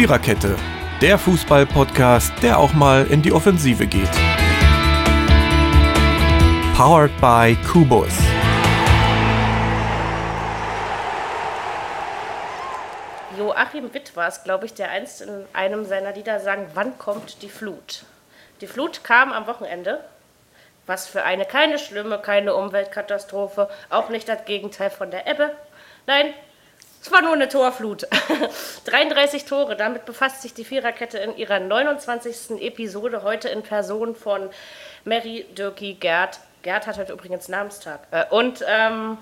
Viererkette, der Fußball-Podcast, der auch mal in die Offensive geht. Powered by Kubus. Joachim Witt war es, glaube ich, der einst in einem seiner Lieder sang, wann kommt die Flut? Die Flut kam am Wochenende. Was für eine, keine schlimme, keine Umweltkatastrophe, auch nicht das Gegenteil von der Ebbe. Nein, es war nur eine Torflut. 33 Tore, damit befasst sich die Viererkette in ihrer 29. Episode, heute in Person von Mary, Dirki, Gerd. Gerd hat heute übrigens Namenstag. Äh, und ähm,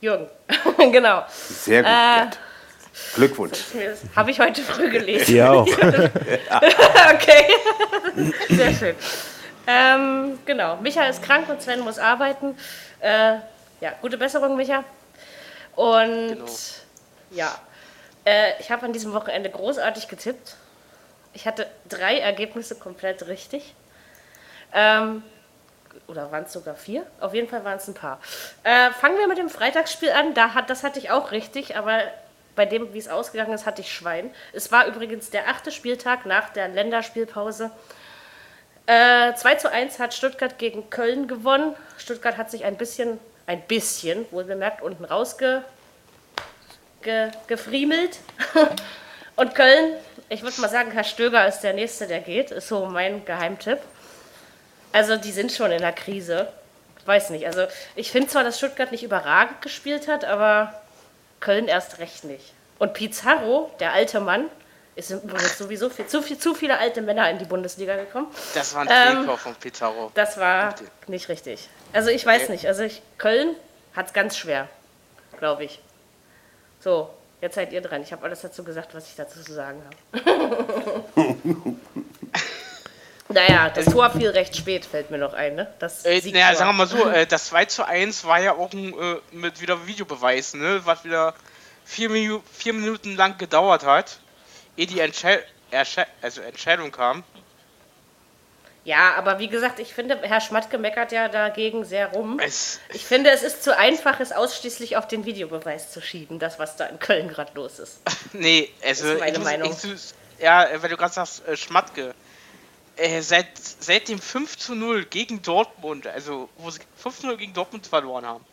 Jürgen. genau. Sehr gut, äh, Gerd. Glückwunsch. Habe ich heute früh gelesen. Ja auch. okay. Sehr schön. Ähm, genau. Micha ist krank und Sven muss arbeiten. Äh, ja, gute Besserung, Micha. Und genau. Ja. Äh, ich habe an diesem Wochenende großartig getippt. Ich hatte drei Ergebnisse komplett richtig. Ähm, oder waren es sogar vier? Auf jeden Fall waren es ein paar. Äh, fangen wir mit dem Freitagsspiel an. Da hat, das hatte ich auch richtig, aber bei dem, wie es ausgegangen ist, hatte ich Schwein. Es war übrigens der achte Spieltag nach der Länderspielpause. Äh, 2 zu 1 hat Stuttgart gegen Köln gewonnen. Stuttgart hat sich ein bisschen, ein bisschen, wohl bemerkt, unten rausge ge, gefriemelt. Und Köln, ich würde mal sagen, Herr Stöger ist der Nächste, der geht, ist so mein Geheimtipp. Also die sind schon in der Krise. Ich weiß nicht. Also ich finde zwar, dass Stuttgart nicht überragend gespielt hat, aber Köln erst recht nicht. Und Pizarro, der alte Mann, ist übrigens sowieso viel, zu, viel, zu viele alte Männer in die Bundesliga gekommen. Das war ein ähm, von Pizarro. Das war nicht richtig. Also ich weiß okay. nicht. Also ich, Köln hat es ganz schwer, glaube ich. So, jetzt seid ihr dran. Ich habe alles dazu gesagt, was ich dazu zu sagen habe. naja, das Tor fiel recht spät, fällt mir noch ein. Ne? Das äh, naja, sagen wir mal so, äh, das 2 zu 1 war ja auch ein, äh, mit wieder Videobeweis, ne? was wieder vier, Minu vier Minuten lang gedauert hat, ehe die Entschei also Entscheidung kam. Ja, aber wie gesagt, ich finde, Herr Schmatke meckert ja dagegen sehr rum. Es ich finde, es ist zu einfach, es ausschließlich auf den Videobeweis zu schieben, das, was da in Köln gerade los ist. nee, also. Das ist meine ich, Meinung. Ich, ja, weil du gerade sagst, äh, Schmatke. Äh, seit, seit dem 5 zu 0 gegen Dortmund, also wo sie 5 zu 0 gegen Dortmund verloren haben,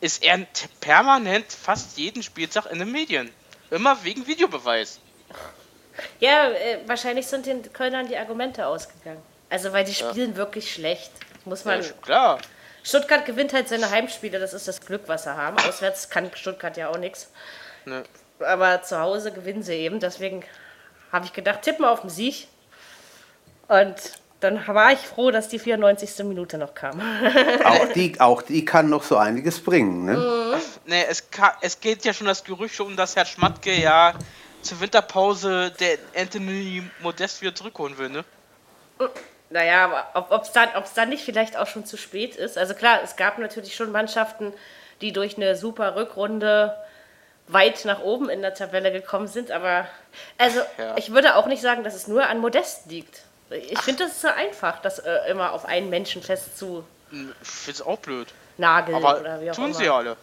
ist er permanent fast jeden Spieltag in den Medien. Immer wegen Videobeweis. Ja, äh, wahrscheinlich sind den Kölnern die Argumente ausgegangen. Also, weil die spielen ja. wirklich schlecht. Muss man. Ja, klar. Stuttgart gewinnt halt seine Heimspiele, das ist das Glück, was sie haben. Auswärts kann Stuttgart ja auch nichts. Ne. Aber zu Hause gewinnen sie eben. Deswegen habe ich gedacht, tippen auf den Sieg. Und dann war ich froh, dass die 94. Minute noch kam. auch, die, auch die kann noch so einiges bringen, ne? Mhm. Nee, es, kann, es geht ja schon das Gerücht um, dass Herr Schmatke ja zur Winterpause der Anthony Modest wieder zurückholen will, ne? Naja, ob es dann, dann nicht vielleicht auch schon zu spät ist. Also klar, es gab natürlich schon Mannschaften, die durch eine super Rückrunde weit nach oben in der Tabelle gekommen sind, aber also ja. ich würde auch nicht sagen, dass es nur an Modest liegt. Ich finde, das ist so einfach, das äh, immer auf einen Menschen fest zu. Ich finde es auch blöd. Nageln aber oder wie auch tun immer. sie alle.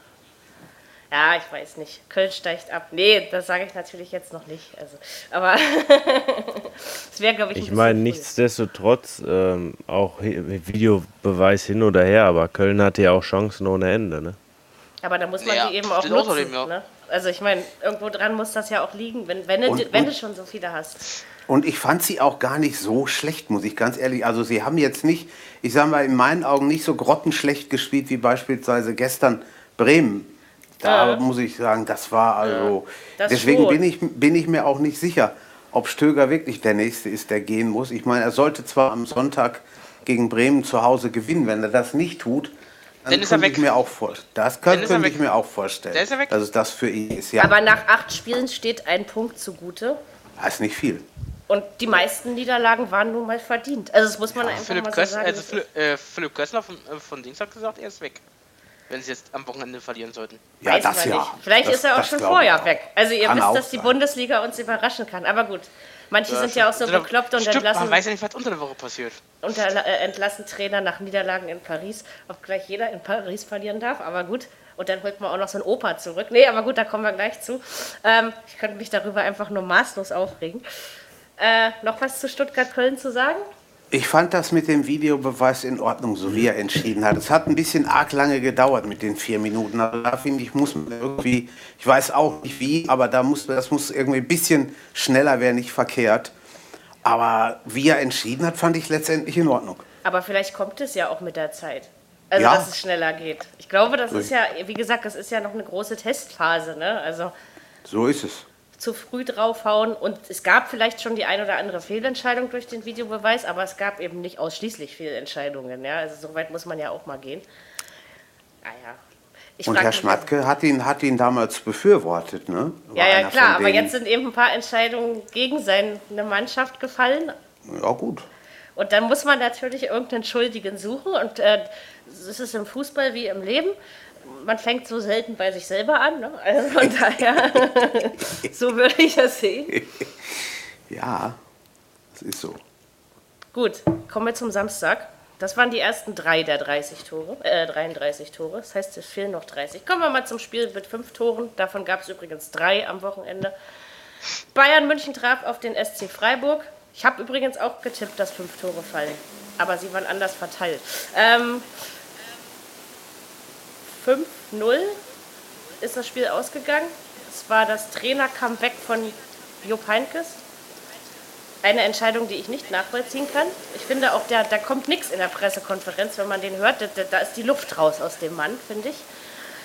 Ja, ich weiß nicht. Köln steigt ab. Nee, das sage ich natürlich jetzt noch nicht. Also, aber es wäre, glaube ich, Ich meine, nichtsdestotrotz, ähm, auch Videobeweis hin oder her, aber Köln hatte ja auch Chancen ohne Ende, ne? Aber da muss man ja, die eben auch nutzen. Außerdem, ja. ne? Also ich meine, irgendwo dran muss das ja auch liegen, wenn, wenn, und, du, wenn und, du schon so viele hast. Und ich fand sie auch gar nicht so schlecht, muss ich ganz ehrlich. Also sie haben jetzt nicht, ich sage mal, in meinen Augen nicht so grottenschlecht gespielt wie beispielsweise gestern Bremen da ja. muss ich sagen, das war also. Ja, das deswegen bin ich, bin ich mir auch nicht sicher, ob Stöger wirklich der Nächste ist, der gehen muss. Ich meine, er sollte zwar am Sonntag gegen Bremen zu Hause gewinnen. Wenn er das nicht tut, dann, dann könnte ich mir auch vorstellen. Das kann, könnte ich mir auch vorstellen. Ist er weg? Dass es das für ihn ist. Ja. Aber nach acht Spielen steht ein Punkt zugute. Das ist nicht viel. Und die meisten Niederlagen waren nun mal verdient. Also das muss man ja, einfach Philipp mal so sagen. Also Philipp, äh, Philipp Kössler von, äh, von Dings hat gesagt, er ist weg wenn sie jetzt am Wochenende verlieren sollten. Ja, Weiß das ja. Nicht. Vielleicht das, ist er auch schon vorher weg. Also ihr wisst, dass die Bundesliga uns überraschen kann. Aber gut, Manche ja, sind ja auch so bekloppt und stimmt, entlassen. Man weiß ja nicht, was unter der Woche passiert. Und äh, entlassen Trainer nach Niederlagen in Paris, ob gleich jeder in Paris verlieren darf, aber gut. Und dann holt man auch noch so ein Opa zurück. Nee, aber gut, da kommen wir gleich zu. Ähm, ich könnte mich darüber einfach nur maßlos aufregen. Äh, noch was zu Stuttgart-Köln zu sagen? Ich fand das mit dem Videobeweis in Ordnung, so wie er entschieden hat. Es hat ein bisschen arg lange gedauert mit den vier Minuten. Also da finde ich, muss man irgendwie, ich weiß auch nicht wie, aber da muss, das muss irgendwie ein bisschen schneller, wäre nicht verkehrt. Aber wie er entschieden hat, fand ich letztendlich in Ordnung. Aber vielleicht kommt es ja auch mit der Zeit. Also, ja. dass es schneller geht. Ich glaube, das ist ja, wie gesagt, das ist ja noch eine große Testphase. Ne? Also, so ist es zu früh draufhauen. Und es gab vielleicht schon die ein oder andere Fehlentscheidung durch den Videobeweis, aber es gab eben nicht ausschließlich Fehlentscheidungen. Ja? Also so weit muss man ja auch mal gehen. Naja. Ich und Herr Schmatke hat ihn, hat ihn damals befürwortet, ne? War ja, ja, klar, aber jetzt sind eben ein paar Entscheidungen gegen seine Mannschaft gefallen. Ja, gut. Und dann muss man natürlich irgendeinen Schuldigen suchen und äh, das ist im Fußball wie im Leben man fängt so selten bei sich selber an. Ne? Also von daher, so würde ich das sehen. Ja, das ist so. Gut, kommen wir zum Samstag. Das waren die ersten drei der 30 Tore, äh, 33 Tore. Das heißt, es fehlen noch 30. Kommen wir mal zum Spiel mit fünf Toren. Davon gab es übrigens drei am Wochenende. Bayern München traf auf den SC Freiburg. Ich habe übrigens auch getippt, dass fünf Tore fallen. Aber sie waren anders verteilt. Ähm, 5-0 ist das Spiel ausgegangen. Es war das Trainer-Comeback von Jupp Heinkes. Eine Entscheidung, die ich nicht nachvollziehen kann. Ich finde auch, da, kommt nichts in der Pressekonferenz, wenn man den hört. Da, da ist die Luft raus aus dem Mann, finde ich.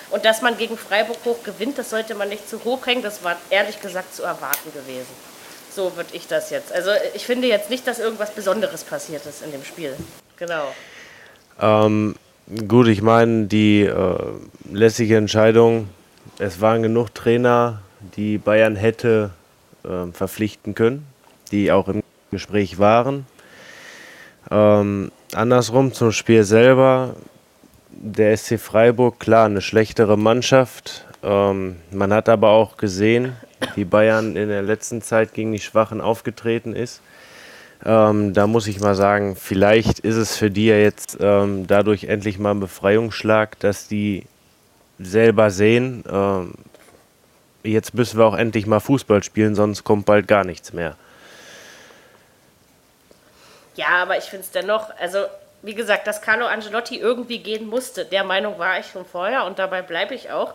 Und dass man gegen Freiburg hoch gewinnt, das sollte man nicht zu hoch hängen. Das war ehrlich gesagt zu erwarten gewesen. So würde ich das jetzt. Also ich finde jetzt nicht, dass irgendwas Besonderes passiert ist in dem Spiel. Genau. Ähm, Gut, ich meine, die äh, lässige Entscheidung, es waren genug Trainer, die Bayern hätte äh, verpflichten können, die auch im Gespräch waren. Ähm, andersrum zum Spiel selber, der SC Freiburg, klar, eine schlechtere Mannschaft. Ähm, man hat aber auch gesehen, wie Bayern in der letzten Zeit gegen die Schwachen aufgetreten ist. Ähm, da muss ich mal sagen, vielleicht ist es für die ja jetzt ähm, dadurch endlich mal ein Befreiungsschlag, dass die selber sehen, ähm, jetzt müssen wir auch endlich mal Fußball spielen, sonst kommt bald gar nichts mehr. Ja, aber ich finde es dennoch, also wie gesagt, dass Carlo Angelotti irgendwie gehen musste, der Meinung war ich schon vorher und dabei bleibe ich auch.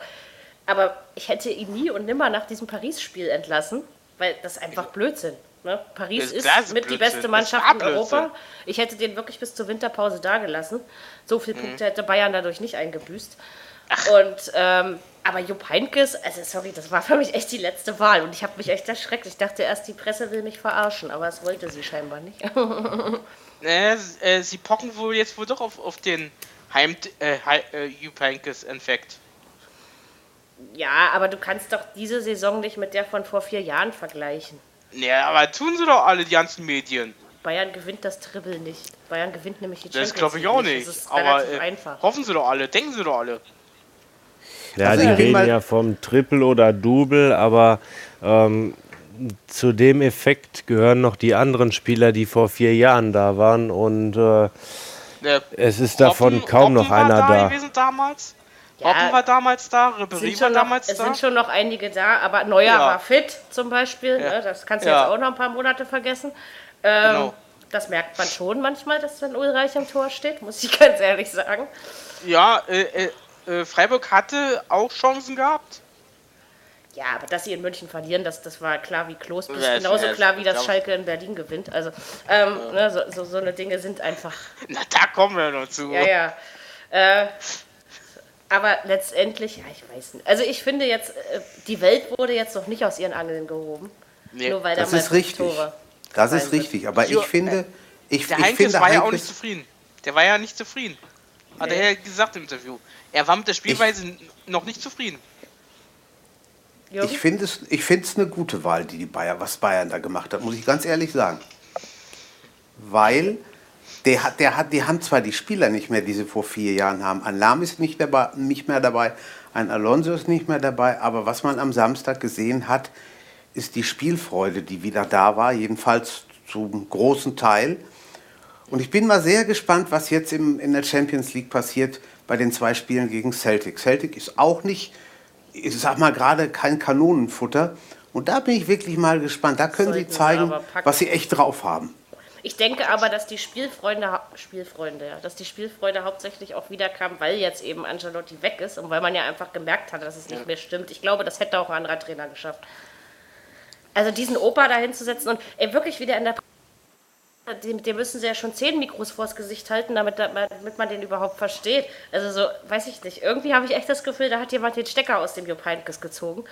Aber ich hätte ihn nie und nimmer nach diesem Paris-Spiel entlassen, weil das einfach Blödsinn. Ne? Paris ist, ist mit die beste Mannschaft in Europa. Ich hätte den wirklich bis zur Winterpause dagelassen. So viele mhm. Punkte hätte Bayern dadurch nicht eingebüßt. Ach. Und ähm, aber Jupp Heynckes, also sorry, das war für mich echt die letzte Wahl und ich habe mich echt erschreckt. Ich dachte erst, die Presse will mich verarschen, aber es wollte sie scheinbar nicht. äh, äh, sie pocken wohl jetzt wohl doch auf, auf den Heim, äh, äh, Jupp Heynckes-Infekt. Ja, aber du kannst doch diese Saison nicht mit der von vor vier Jahren vergleichen. Ja, aber tun sie doch alle, die ganzen Medien. Bayern gewinnt das Triple nicht. Bayern gewinnt nämlich die Champions Das glaube ich auch nicht. Das ist aber äh, einfach. hoffen sie doch alle, denken sie doch alle. Ja, also die reden ja vom Triple oder Double, aber ähm, zu dem Effekt gehören noch die anderen Spieler, die vor vier Jahren da waren und äh, es ist davon Robben, kaum Robben noch einer da. da. Gewesen damals? Ja, Robben war damals da, Ribéry war damals noch, da. Es sind schon noch einige da, aber Neuer ja. war fit zum Beispiel. Ja. Ne? Das kannst du ja. jetzt auch noch ein paar Monate vergessen. Ähm, genau. Das merkt man schon manchmal, dass wenn Ulreich am Tor steht, muss ich ganz ehrlich sagen. Ja, äh, äh, äh, Freiburg hatte auch Chancen gehabt. Ja, aber dass sie in München verlieren, das, das war klar wie Kloß. Ja, genauso ja, klar, wie das Schalke in Berlin gewinnt. Also, ähm, ne, so, so, so eine Dinge sind einfach. Na, da kommen wir noch zu. Ja, ja. Äh, aber letztendlich, ja, ich weiß nicht. Also ich finde jetzt, äh, die Welt wurde jetzt noch nicht aus ihren Angeln gehoben. Nee. Nur weil das da ist richtig. Tore das ist richtig. Aber ich finde, ich, der ich Heinkes finde, war ja auch nicht zufrieden. Der war ja nicht zufrieden. Hat nee. er ja gesagt im Interview. Er war mit der Spielweise ich, noch nicht zufrieden. Ich finde es, ich finde es eine gute Wahl, die die Bayern, was Bayern da gemacht hat, muss ich ganz ehrlich sagen. Weil der hat, der hat, die haben zwar die Spieler nicht mehr, die sie vor vier Jahren haben. Ein Lahm ist nicht, dabei, nicht mehr dabei, ein Alonso ist nicht mehr dabei, aber was man am Samstag gesehen hat, ist die Spielfreude, die wieder da war, jedenfalls zum großen Teil. Und ich bin mal sehr gespannt, was jetzt im, in der Champions League passiert bei den zwei Spielen gegen Celtic. Celtic ist auch nicht, ich sag mal gerade kein Kanonenfutter. Und da bin ich wirklich mal gespannt. Da können Sollten sie zeigen, was sie echt drauf haben. Ich denke aber, dass die Spielfreunde, Spielfreunde, ja, dass die Spielfreunde hauptsächlich auch wiederkam, weil jetzt eben Angelotti weg ist und weil man ja einfach gemerkt hat, dass es nicht mehr stimmt. Ich glaube, das hätte auch ein anderer Trainer geschafft. Also diesen Opa da hinzusetzen und ey, wirklich wieder in der dem, dem, müssen sie ja schon zehn Mikros vors Gesicht halten, damit, damit man den überhaupt versteht. Also so, weiß ich nicht. Irgendwie habe ich echt das Gefühl, da hat jemand den Stecker aus dem Jupp Heynckes gezogen.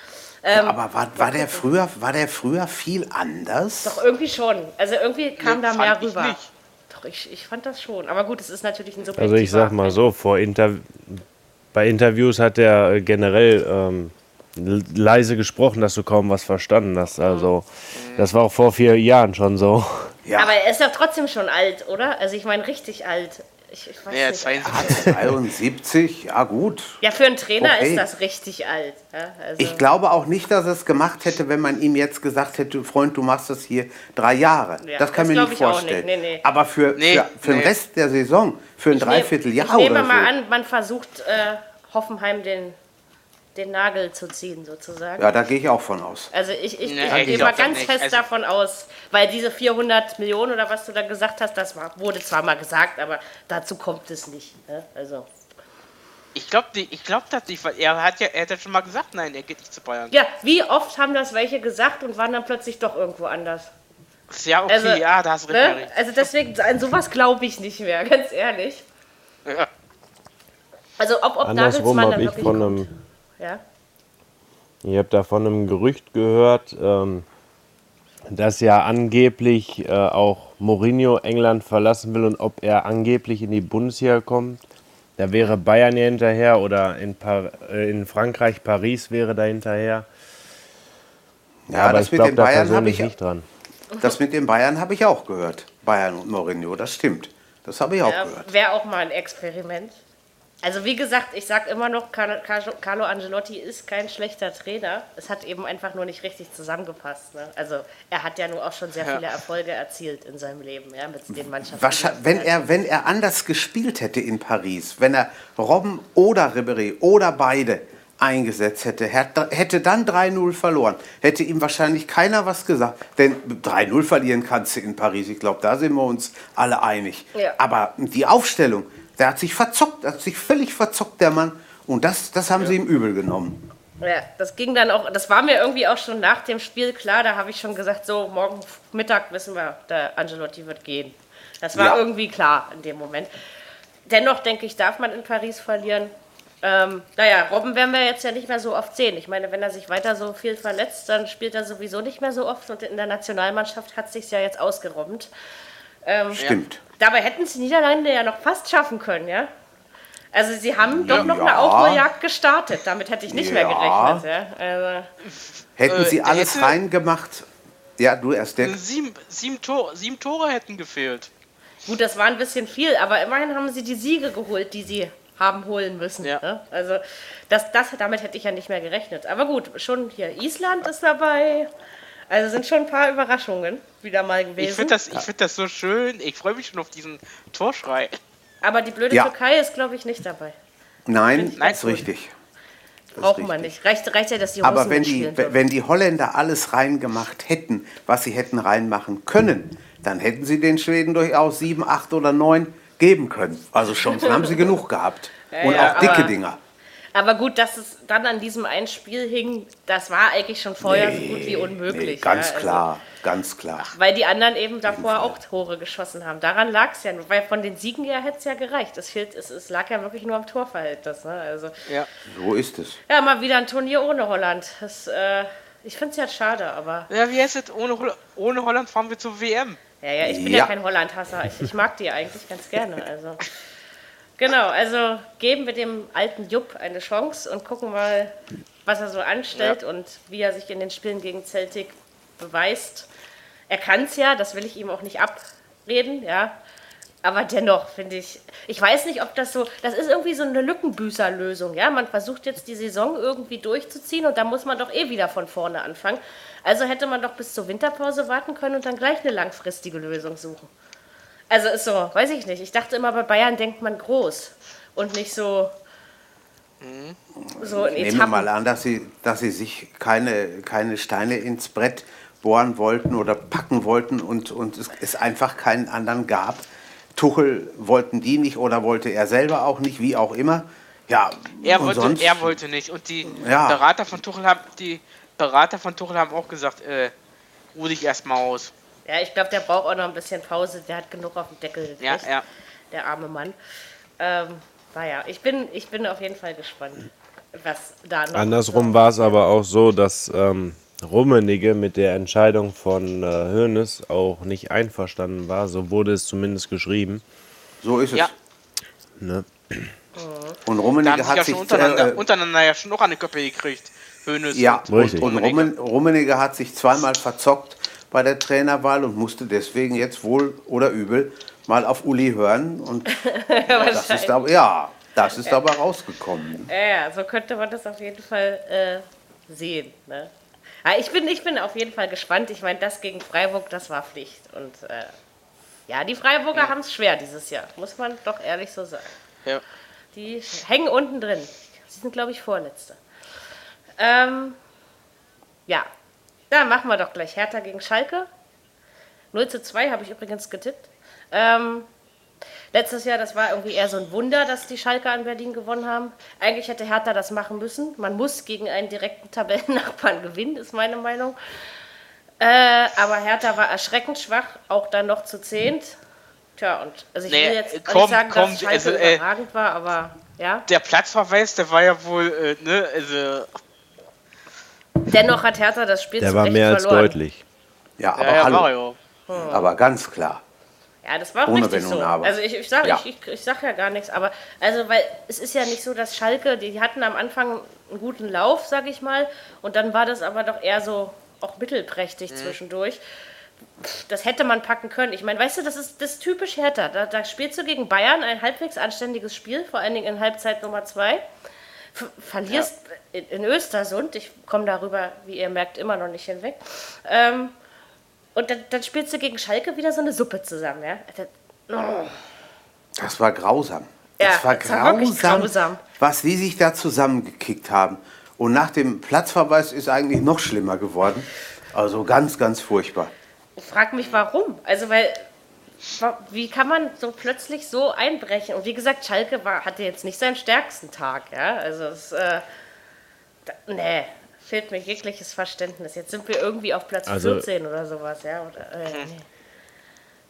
Ähm, ja, aber war, war, der früher, war der früher viel anders? Doch, irgendwie schon. Also irgendwie kam nee, da mehr rüber. Nicht. Doch, ich, ich fand das schon. Aber gut, es ist natürlich ein super. Also ich sag mal so, vor Inter bei Interviews hat er generell ähm, leise gesprochen, dass du kaum was verstanden hast. Also das war auch vor vier Jahren schon so. Ja. Aber er ist doch trotzdem schon alt, oder? Also ich meine richtig alt. Ich, ich weiß ja, nicht. 72. 72, ja gut. Ja, für einen Trainer okay. ist das richtig alt. Ja, also ich glaube auch nicht, dass er es gemacht hätte, wenn man ihm jetzt gesagt hätte, Freund, du machst das hier drei Jahre. Ja, das kann das mir nicht vorstellen. Nicht. Nee, nee. Aber für, nee, für, für den Rest der Saison, für ein Dreivierteljahr oder so. Ich nehme mal an, man versucht äh, Hoffenheim den den Nagel zu ziehen, sozusagen. Ja, da gehe ich auch von aus. Also ich, ich, nee, ich gehe mal ganz fest also davon aus, weil diese 400 Millionen oder was du da gesagt hast, das war, wurde zwar mal gesagt, aber dazu kommt es nicht. Ne? Also. Ich glaube ich glaub das nicht, weil er hat ja, er hat ja schon mal gesagt, nein, er geht nicht zu Bayern. Ja, wie oft haben das welche gesagt und waren dann plötzlich doch irgendwo anders? Ja, okay, also, ja, da hast du ne? recht. Also deswegen, an sowas glaube ich nicht mehr, ganz ehrlich. Ja. Also ob, ob Nagelsmann dann wirklich von einem ja. Ich habe da von einem Gerücht gehört, ähm, dass ja angeblich äh, auch Mourinho England verlassen will und ob er angeblich in die Bundesliga kommt. Da wäre Bayern ja hinterher oder in, Par äh, in Frankreich, Paris wäre da hinterher. Ja, aber ich glaube da persönlich ich, nicht dran. Das mit den Bayern habe ich auch gehört. Bayern und Mourinho, das stimmt. Das habe ich auch ja, gehört. Wäre auch mal ein Experiment. Also wie gesagt, ich sage immer noch, Carlo Angelotti ist kein schlechter Trainer. Es hat eben einfach nur nicht richtig zusammengepasst. Ne? Also er hat ja nur auch schon sehr ja. viele Erfolge erzielt in seinem Leben ja, mit den Mannschaften. Wahrscheinlich, wenn, er, wenn er anders gespielt hätte in Paris, wenn er Robben oder Ribéry oder beide eingesetzt hätte, hätte dann 3-0 verloren, hätte ihm wahrscheinlich keiner was gesagt. Denn 3-0 verlieren kannst du in Paris. Ich glaube, da sind wir uns alle einig. Ja. Aber die Aufstellung der hat sich verzockt, hat sich völlig verzockt, der Mann. Und das, das haben ja. sie ihm übel genommen. Ja, das ging dann auch, das war mir irgendwie auch schon nach dem Spiel klar, da habe ich schon gesagt, so morgen Mittag wissen wir, der Angelotti wird gehen. Das war ja. irgendwie klar in dem Moment. Dennoch denke ich, darf man in Paris verlieren. Ähm, naja, Robben werden wir jetzt ja nicht mehr so oft sehen. Ich meine, wenn er sich weiter so viel verletzt, dann spielt er sowieso nicht mehr so oft und in der Nationalmannschaft hat es sich ja jetzt ausgerobbt. Ähm, Stimmt. Dabei hätten es die Niederlande ja noch fast schaffen können, ja? Also sie haben doch noch ja. eine Aufholjagd gestartet. Damit hätte ich nicht ja. mehr gerechnet. Ja? Also, hätten sie äh, alles hätte, reingemacht. Ja, du erst der. Sieben, sieben, Tore, sieben Tore hätten gefehlt. Gut, das war ein bisschen viel, aber immerhin haben sie die Siege geholt, die sie haben holen müssen. Ja. Ne? Also das, das, damit hätte ich ja nicht mehr gerechnet. Aber gut, schon hier Island ist dabei. Also sind schon ein paar Überraschungen wieder mal gewesen. Ich finde das, find das so schön. Ich freue mich schon auf diesen Torschrei. Aber die blöde ja. Türkei ist, glaube ich, nicht dabei. Nein, Nein ist richtig. Braucht man nicht. Reicht, reicht ja, dass die Russen Aber wenn die, wenn die Holländer alles reingemacht hätten, was sie hätten reinmachen können, dann hätten sie den Schweden durchaus sieben, acht oder neun geben können. Also Chancen haben sie genug gehabt. Ja, Und ja, auch dicke Dinger. Aber gut, dass es dann an diesem einen Spiel hing, das war eigentlich schon vorher nee, so gut wie unmöglich. Nee, ganz ja, klar, also, ganz klar. Weil die anderen eben davor auch Tore geschossen haben. Daran lag es ja, weil von den Siegen her hätte es ja gereicht. Es, fehlt, es, es lag ja wirklich nur am Torverhältnis. Ne? Also, ja. So ist es. Ja, mal wieder ein Turnier ohne Holland. Das, äh, ich finde es ja schade, aber. Ja, wie heißt es? Ohne, ohne Holland fahren wir zur WM. Ja, ja, ich bin ja, ja kein Holland-Hasser. Ich, ich mag die eigentlich ganz gerne. Also. Genau, also geben wir dem alten Jupp eine Chance und gucken mal, was er so anstellt ja. und wie er sich in den Spielen gegen Celtic beweist. Er kann es ja, das will ich ihm auch nicht abreden, ja. Aber dennoch finde ich, ich weiß nicht, ob das so, das ist irgendwie so eine Lückenbüßerlösung, ja. Man versucht jetzt die Saison irgendwie durchzuziehen und da muss man doch eh wieder von vorne anfangen. Also hätte man doch bis zur Winterpause warten können und dann gleich eine langfristige Lösung suchen. Also ist so, weiß ich nicht. Ich dachte immer, bei Bayern denkt man groß und nicht so. Mhm. so in ich nehme mal an, dass sie, dass sie sich keine, keine Steine ins Brett bohren wollten oder packen wollten und, und es, es einfach keinen anderen gab, Tuchel wollten die nicht oder wollte er selber auch nicht, wie auch immer. Ja, er, wollte, sonst, er wollte nicht. Und die ja. Berater von Tuchel haben die Berater von Tuchel haben auch gesagt, äh, ruh dich erstmal aus. Ja, ich glaube, der braucht auch noch ein bisschen Pause. Der hat genug auf dem Deckel. Ja, ja. Der arme Mann. Ähm, naja, ich bin, ich bin auf jeden Fall gespannt, was da noch. Andersrum war es aber auch so, dass ähm, Rummenigge mit der Entscheidung von äh, Hoeneß auch nicht einverstanden war. So wurde es zumindest geschrieben. So ist es. Ja. Ne? Und Rummenigge hat sich untereinander, äh, untereinander ja schon noch eine Köppe gekriegt. Hoeneß ja, und, und, und Rummenigge. Rummenigge hat sich zweimal verzockt bei der Trainerwahl und musste deswegen jetzt wohl oder übel mal auf Uli hören. Und das ist aber, ja, das ist aber rausgekommen. Ja, so könnte man das auf jeden Fall äh, sehen. Ne? Ja, ich, bin, ich bin auf jeden Fall gespannt. Ich meine, das gegen Freiburg, das war Pflicht. Und äh, ja, die Freiburger ja. haben es schwer dieses Jahr, muss man doch ehrlich so sagen. Ja. Die hängen unten drin. Sie sind, glaube ich, Vorletzte. Ähm, ja, dann machen wir doch gleich Hertha gegen Schalke. 0 zu 2 habe ich übrigens getippt. Ähm, Letztes Jahr, das war irgendwie eher so ein Wunder, dass die Schalke an Berlin gewonnen haben. Eigentlich hätte Hertha das machen müssen. Man muss gegen einen direkten Tabellennachbarn gewinnen, ist meine Meinung. Äh, aber Hertha war erschreckend schwach, auch dann noch zu zehnt. Tja, und also ich nee, will jetzt komm, nicht sagen, komm, dass Schalke also, äh, überragend war, aber ja. Der Platzverweis, der war ja wohl, äh, ne, also. Dennoch hat Hertha das Spiel Der war mehr als verloren. deutlich. Ja, aber ja, hallo. Hm. Aber ganz klar. Ja, das war auch Ohne richtig so. Also ich, ich sage ja. ich, ich, ich sag ja gar nichts, aber also weil es ist ja nicht so, dass Schalke, die, die hatten am Anfang einen guten Lauf, sag ich mal, und dann war das aber doch eher so auch mittelprächtig mhm. zwischendurch. Das hätte man packen können. Ich meine, weißt du, das ist das ist typisch Hertha. Da, da spielst du gegen Bayern ein halbwegs anständiges Spiel, vor allen Dingen in Halbzeit Nummer zwei. Verlierst ja. in, in, Östersund, ich komme darüber, wie ihr merkt, immer noch nicht hinweg. Ähm, und dann, dann spielst du gegen Schalke wieder so eine Suppe zusammen, ja? Oh. Das war grausam. Das ja, war, das grausam, war grausam, was die sich da zusammengekickt haben. Und nach dem Platzverweis ist eigentlich noch schlimmer geworden. Also ganz, ganz furchtbar. Ich frage mich, warum. Also, weil, wie kann man so plötzlich so einbrechen? Und wie gesagt, Schalke war, hatte jetzt nicht seinen stärksten Tag. Ja? Also, es, äh, da, nee, fehlt mir jegliches Verständnis. Jetzt sind wir irgendwie auf Platz also, 14 oder sowas, ja? Oder, äh, nee.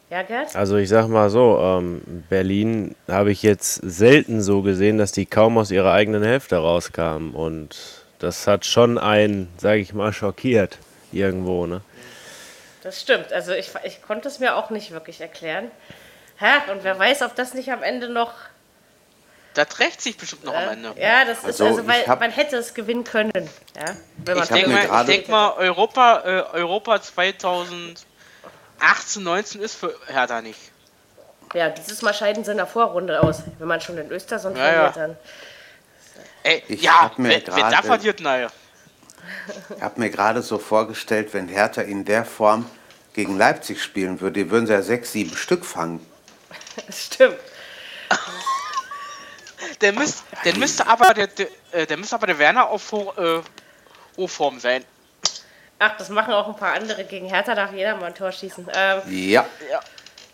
Ja, Gerd? Also ich sag mal so, ähm, Berlin habe ich jetzt selten so gesehen, dass die kaum aus ihrer eigenen Hälfte rauskamen. Und das hat schon einen, sage ich mal, schockiert irgendwo, ne? Das stimmt. Also ich, ich konnte es mir auch nicht wirklich erklären. Hä? Und wer weiß, ob das nicht am Ende noch das rächt sich bestimmt noch äh, am Ende. Ja, das ist also, also weil man hätte es gewinnen können. Ja, wenn man ich denke mal, denk mal, Europa, äh, Europa 2018, 19 ist für Hertha nicht. Ja, dieses Mal scheiden sie in der Vorrunde aus. Wenn man schon in Östersund ja, verliert, dann. Ey, ich ja, wenn, wenn da verliert, naja. Ich habe mir gerade so vorgestellt, wenn Hertha in der Form gegen Leipzig spielen würde, würden sie ja sechs, sieben Stück fangen. Das stimmt. Der, müsst, der müsste aber der, der, äh, der müsste aber der Werner auf äh, O-Form sein. Ach, das machen auch ein paar andere gegen Hertha, darf jeder mal ein Tor schießen. Ähm, ja. ja.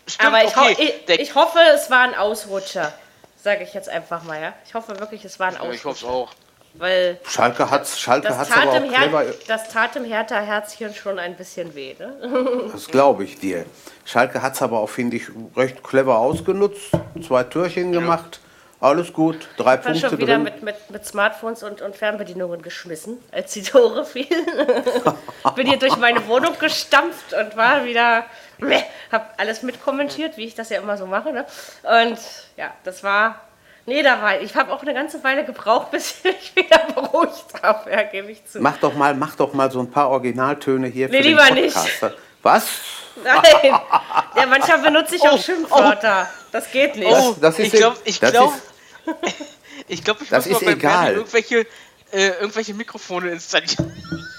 Stimmt, aber ich, okay. ho ich, ich, hoffe, es war ein Ausrutscher. Sage ich jetzt einfach mal, ja. Ich hoffe wirklich, es war ein Ausrutscher. Ich hoffe es auch. Weil Schalke hat es Schalke hat's aber auch clever... Das tat dem Hertha-Herzchen schon ein bisschen weh, ne? Das glaube ich dir. Schalke hat es aber auch, finde ich, recht clever ausgenutzt. Zwei Türchen ja. gemacht. Alles gut, drei ich Punkte schon wieder drin. Mit, mit, mit Smartphones und, und Fernbedienungen geschmissen, als die Tore fielen. Bin hier durch meine Wohnung gestampft und war wieder, hab alles mitkommentiert, wie ich das ja immer so mache. Ne? Und ja, das war, nee, da war, ich habe auch eine ganze Weile gebraucht, bis ich wieder beruhigt habe, ja, gebe ich zu. Mach doch mal, mach doch mal so ein paar Originaltöne hier nee, für lieber den Podcast. Nicht. Was? Nein. Ja, manchmal benutze ich auch oh, Schimpfwörter. Oh. Das geht nicht. Oh, das ist ich glaube, ich glaube, ich, glaub, ich das muss ist mal egal. irgendwelche, äh, irgendwelche Mikrofone installieren.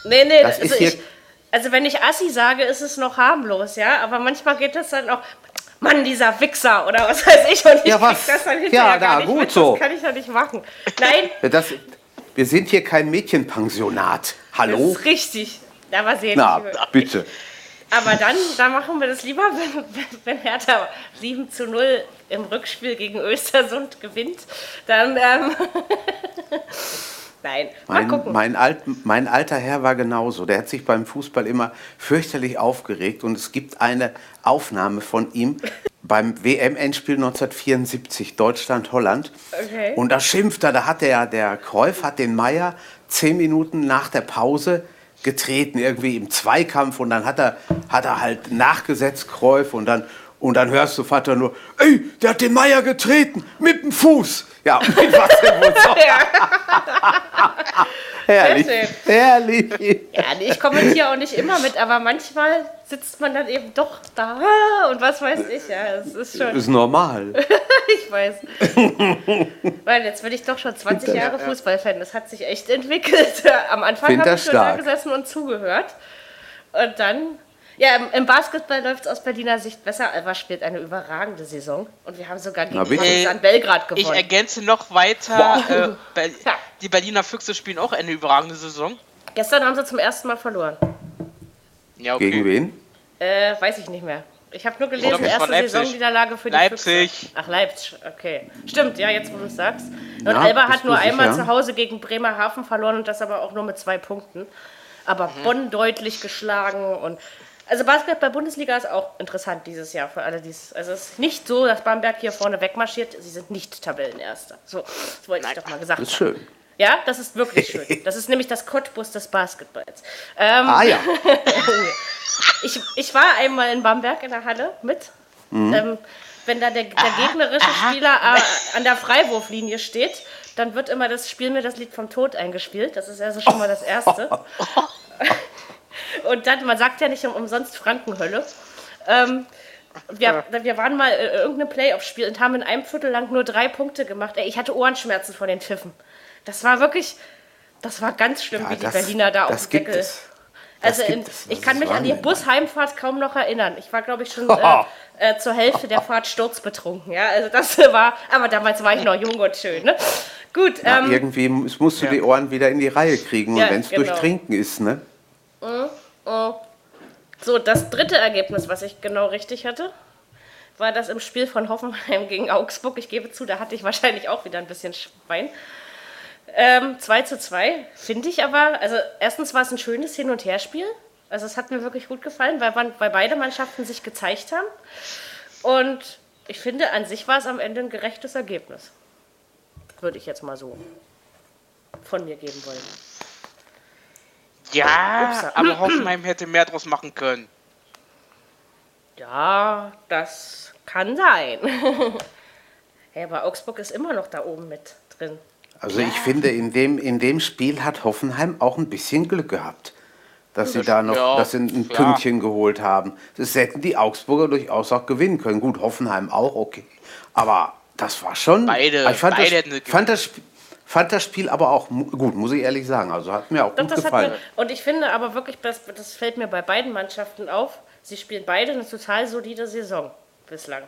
Nee, nee, das also, ich, also wenn ich Assi sage, ist es noch harmlos, ja. Aber manchmal geht das dann auch. Mann, dieser Wichser oder was weiß ich und ich ja, was? das dann hinterher ja, da, gut mit. so. Das kann ich doch nicht machen. Nein. Das, wir sind hier kein Mädchenpensionat. Hallo? Das ist richtig. Da war sehr Na, bitte. Aber dann, da machen wir das lieber, wenn, wenn Hertha 7 zu 0 im Rückspiel gegen Östersund gewinnt. Dann, ähm, nein, mal mein, gucken. Mein, Alt, mein alter Herr war genauso. Der hat sich beim Fußball immer fürchterlich aufgeregt. Und es gibt eine Aufnahme von ihm beim WM-Endspiel 1974, Deutschland-Holland. Okay. Und da schimpft er, da hat der, der Kräuf hat den Meier zehn Minuten nach der Pause getreten, irgendwie im Zweikampf und dann hat er, hat er halt nachgesetzt, Kräuf und dann, und dann hörst du Vater nur, ey, der hat den Meier getreten, mit dem Fuß. Ja, mit was denn wohl so? herrlich, herrlich. Ja, ich kommentiere auch nicht immer mit, aber manchmal sitzt man dann eben doch da und was weiß ich. Ja, es ist schon. Ist normal. ich weiß. Weil jetzt bin ich doch schon 20 Jahre Fußballfan. Das hat sich echt entwickelt. Am Anfang habe ich nur da gesessen und zugehört. Und dann ja, im, Basketball läuft es aus Berliner Sicht besser. Alba spielt eine überragende Saison und wir haben sogar gegen Partizan Belgrad gewonnen. Ich ergänze noch weiter, äh, ja. die Berliner Füchse spielen auch eine überragende Saison. Gestern haben sie zum ersten Mal verloren. Ja, okay. Gegen wen? Äh, weiß ich nicht mehr. Ich habe nur gelesen, glaub, erste Saisonniederlage für die Leipzig. Füchse. Ach, Leipzig, okay. Stimmt, ja, jetzt wo du es sagst. Und ja, Alba hat nur einmal sicher? zu Hause gegen Bremerhaven verloren und das aber auch nur mit zwei Punkten. Aber mhm. Bonn deutlich geschlagen und also Basketball-Bundesliga ist auch interessant dieses Jahr für alle, dies. Also es ist nicht so, dass Bamberg hier vorne wegmarschiert. Sie sind nicht Tabellenerster. So, das wollte ich doch mal gesagt haben. Das ist schön. Ja, das ist wirklich schön. Das ist nämlich das Cottbus des Basketballs. Ähm, ah ja. ich, ich war einmal in Bamberg in der Halle mit. Mhm. Ähm, wenn da der, der gegnerische Spieler äh, an der Freiwurflinie steht, dann wird immer das Spiel mir das Lied vom Tod eingespielt. Das ist also schon mal das Erste. Und dann, man sagt ja nicht umsonst Frankenhölle. Ähm, wir, wir, waren mal äh, irgendein Playoff-Spiel und haben in einem Viertel lang nur drei Punkte gemacht. Ey, ich hatte Ohrenschmerzen von den Pfiffen. Das war wirklich, das war ganz schlimm, ja, wie die Berliner da auf dem Deckel. Es. Also in, ich kann mich an die Busheimfahrt kaum noch erinnern. Ich war, glaube ich, schon äh, äh, zur Hälfte der Fahrt sturzbetrunken. Ja, also das war, aber damals war ich noch jung und schön. Ne? Gut. Ja, ähm, irgendwie musst du ja. die Ohren wieder in die Reihe kriegen und wenn es genau. durch Trinken ist, ne? Mhm. Oh. So, das dritte Ergebnis, was ich genau richtig hatte, war das im Spiel von Hoffenheim gegen Augsburg. Ich gebe zu, da hatte ich wahrscheinlich auch wieder ein bisschen Schwein. Ähm, 2 zu 2, finde ich aber, also erstens war es ein schönes Hin- und Herspiel. Also es hat mir wirklich gut gefallen, weil, weil beide Mannschaften sich gezeigt haben. Und ich finde, an sich war es am Ende ein gerechtes Ergebnis. Würde ich jetzt mal so von mir geben wollen. Ja, Ups. aber Hoffenheim hätte mehr draus machen können. Ja, das kann sein. ja, aber Augsburg ist immer noch da oben mit drin. Also ja. ich finde, in dem, in dem Spiel hat Hoffenheim auch ein bisschen Glück gehabt, dass sie da noch ja, dass sie ein ja. Pünktchen geholt haben. Das hätten die Augsburger durchaus auch gewinnen können. Gut, Hoffenheim auch, okay. Aber das war schon. Beide, ich fand, beide das, fand das, Fand das Spiel aber auch gut, muss ich ehrlich sagen. Also hat mir auch Doch, gut gefallen. Mir, und ich finde aber wirklich, das, das fällt mir bei beiden Mannschaften auf, sie spielen beide eine total solide Saison bislang.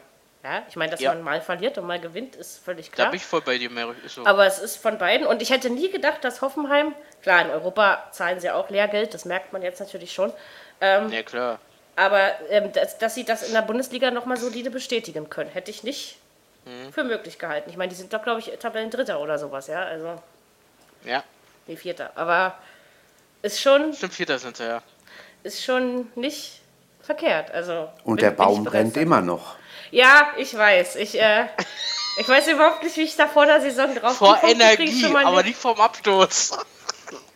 Ja, ich meine, dass ja. man mal verliert und mal gewinnt, ist völlig klar. Da bin ich voll bei dir, Mary. So. Aber es ist von beiden. Und ich hätte nie gedacht, dass Hoffenheim, klar, in Europa zahlen sie auch Lehrgeld, das merkt man jetzt natürlich schon. Ähm, ja, klar. Aber ähm, dass, dass, sie das in der Bundesliga nochmal solide bestätigen können, hätte ich nicht mhm. für möglich gehalten. Ich meine, die sind doch, glaube ich, Tabellendritter oder sowas, ja. Also. Ja. Nee, Vierter. Aber ist schon. Stimmt, Vierter sind sie, ja. Ist schon nicht verkehrt. Also. Und bin, der Baum brennt immer noch. Ja, ich weiß. Ich, äh, ich weiß überhaupt nicht, wie ich da vor der Saison drauf Vor Energie, aber nicht vom Absturz.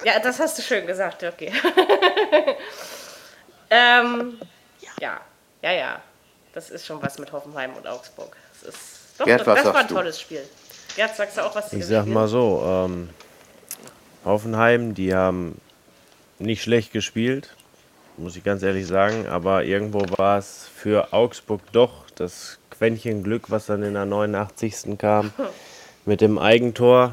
Ja, das hast du schön gesagt, okay. ähm, ja. ja, ja, ja. Das ist schon was mit Hoffenheim und Augsburg. Das ist doch, Gerd, das, das war ein du? tolles Spiel. Gerd, sagst du auch was zu Ich sag Spiel? mal so, ähm, Hoffenheim, die haben nicht schlecht gespielt. muss ich ganz ehrlich sagen. Aber irgendwo war es für Augsburg doch das Quäntchen Glück, was dann in der 89. kam mit dem Eigentor.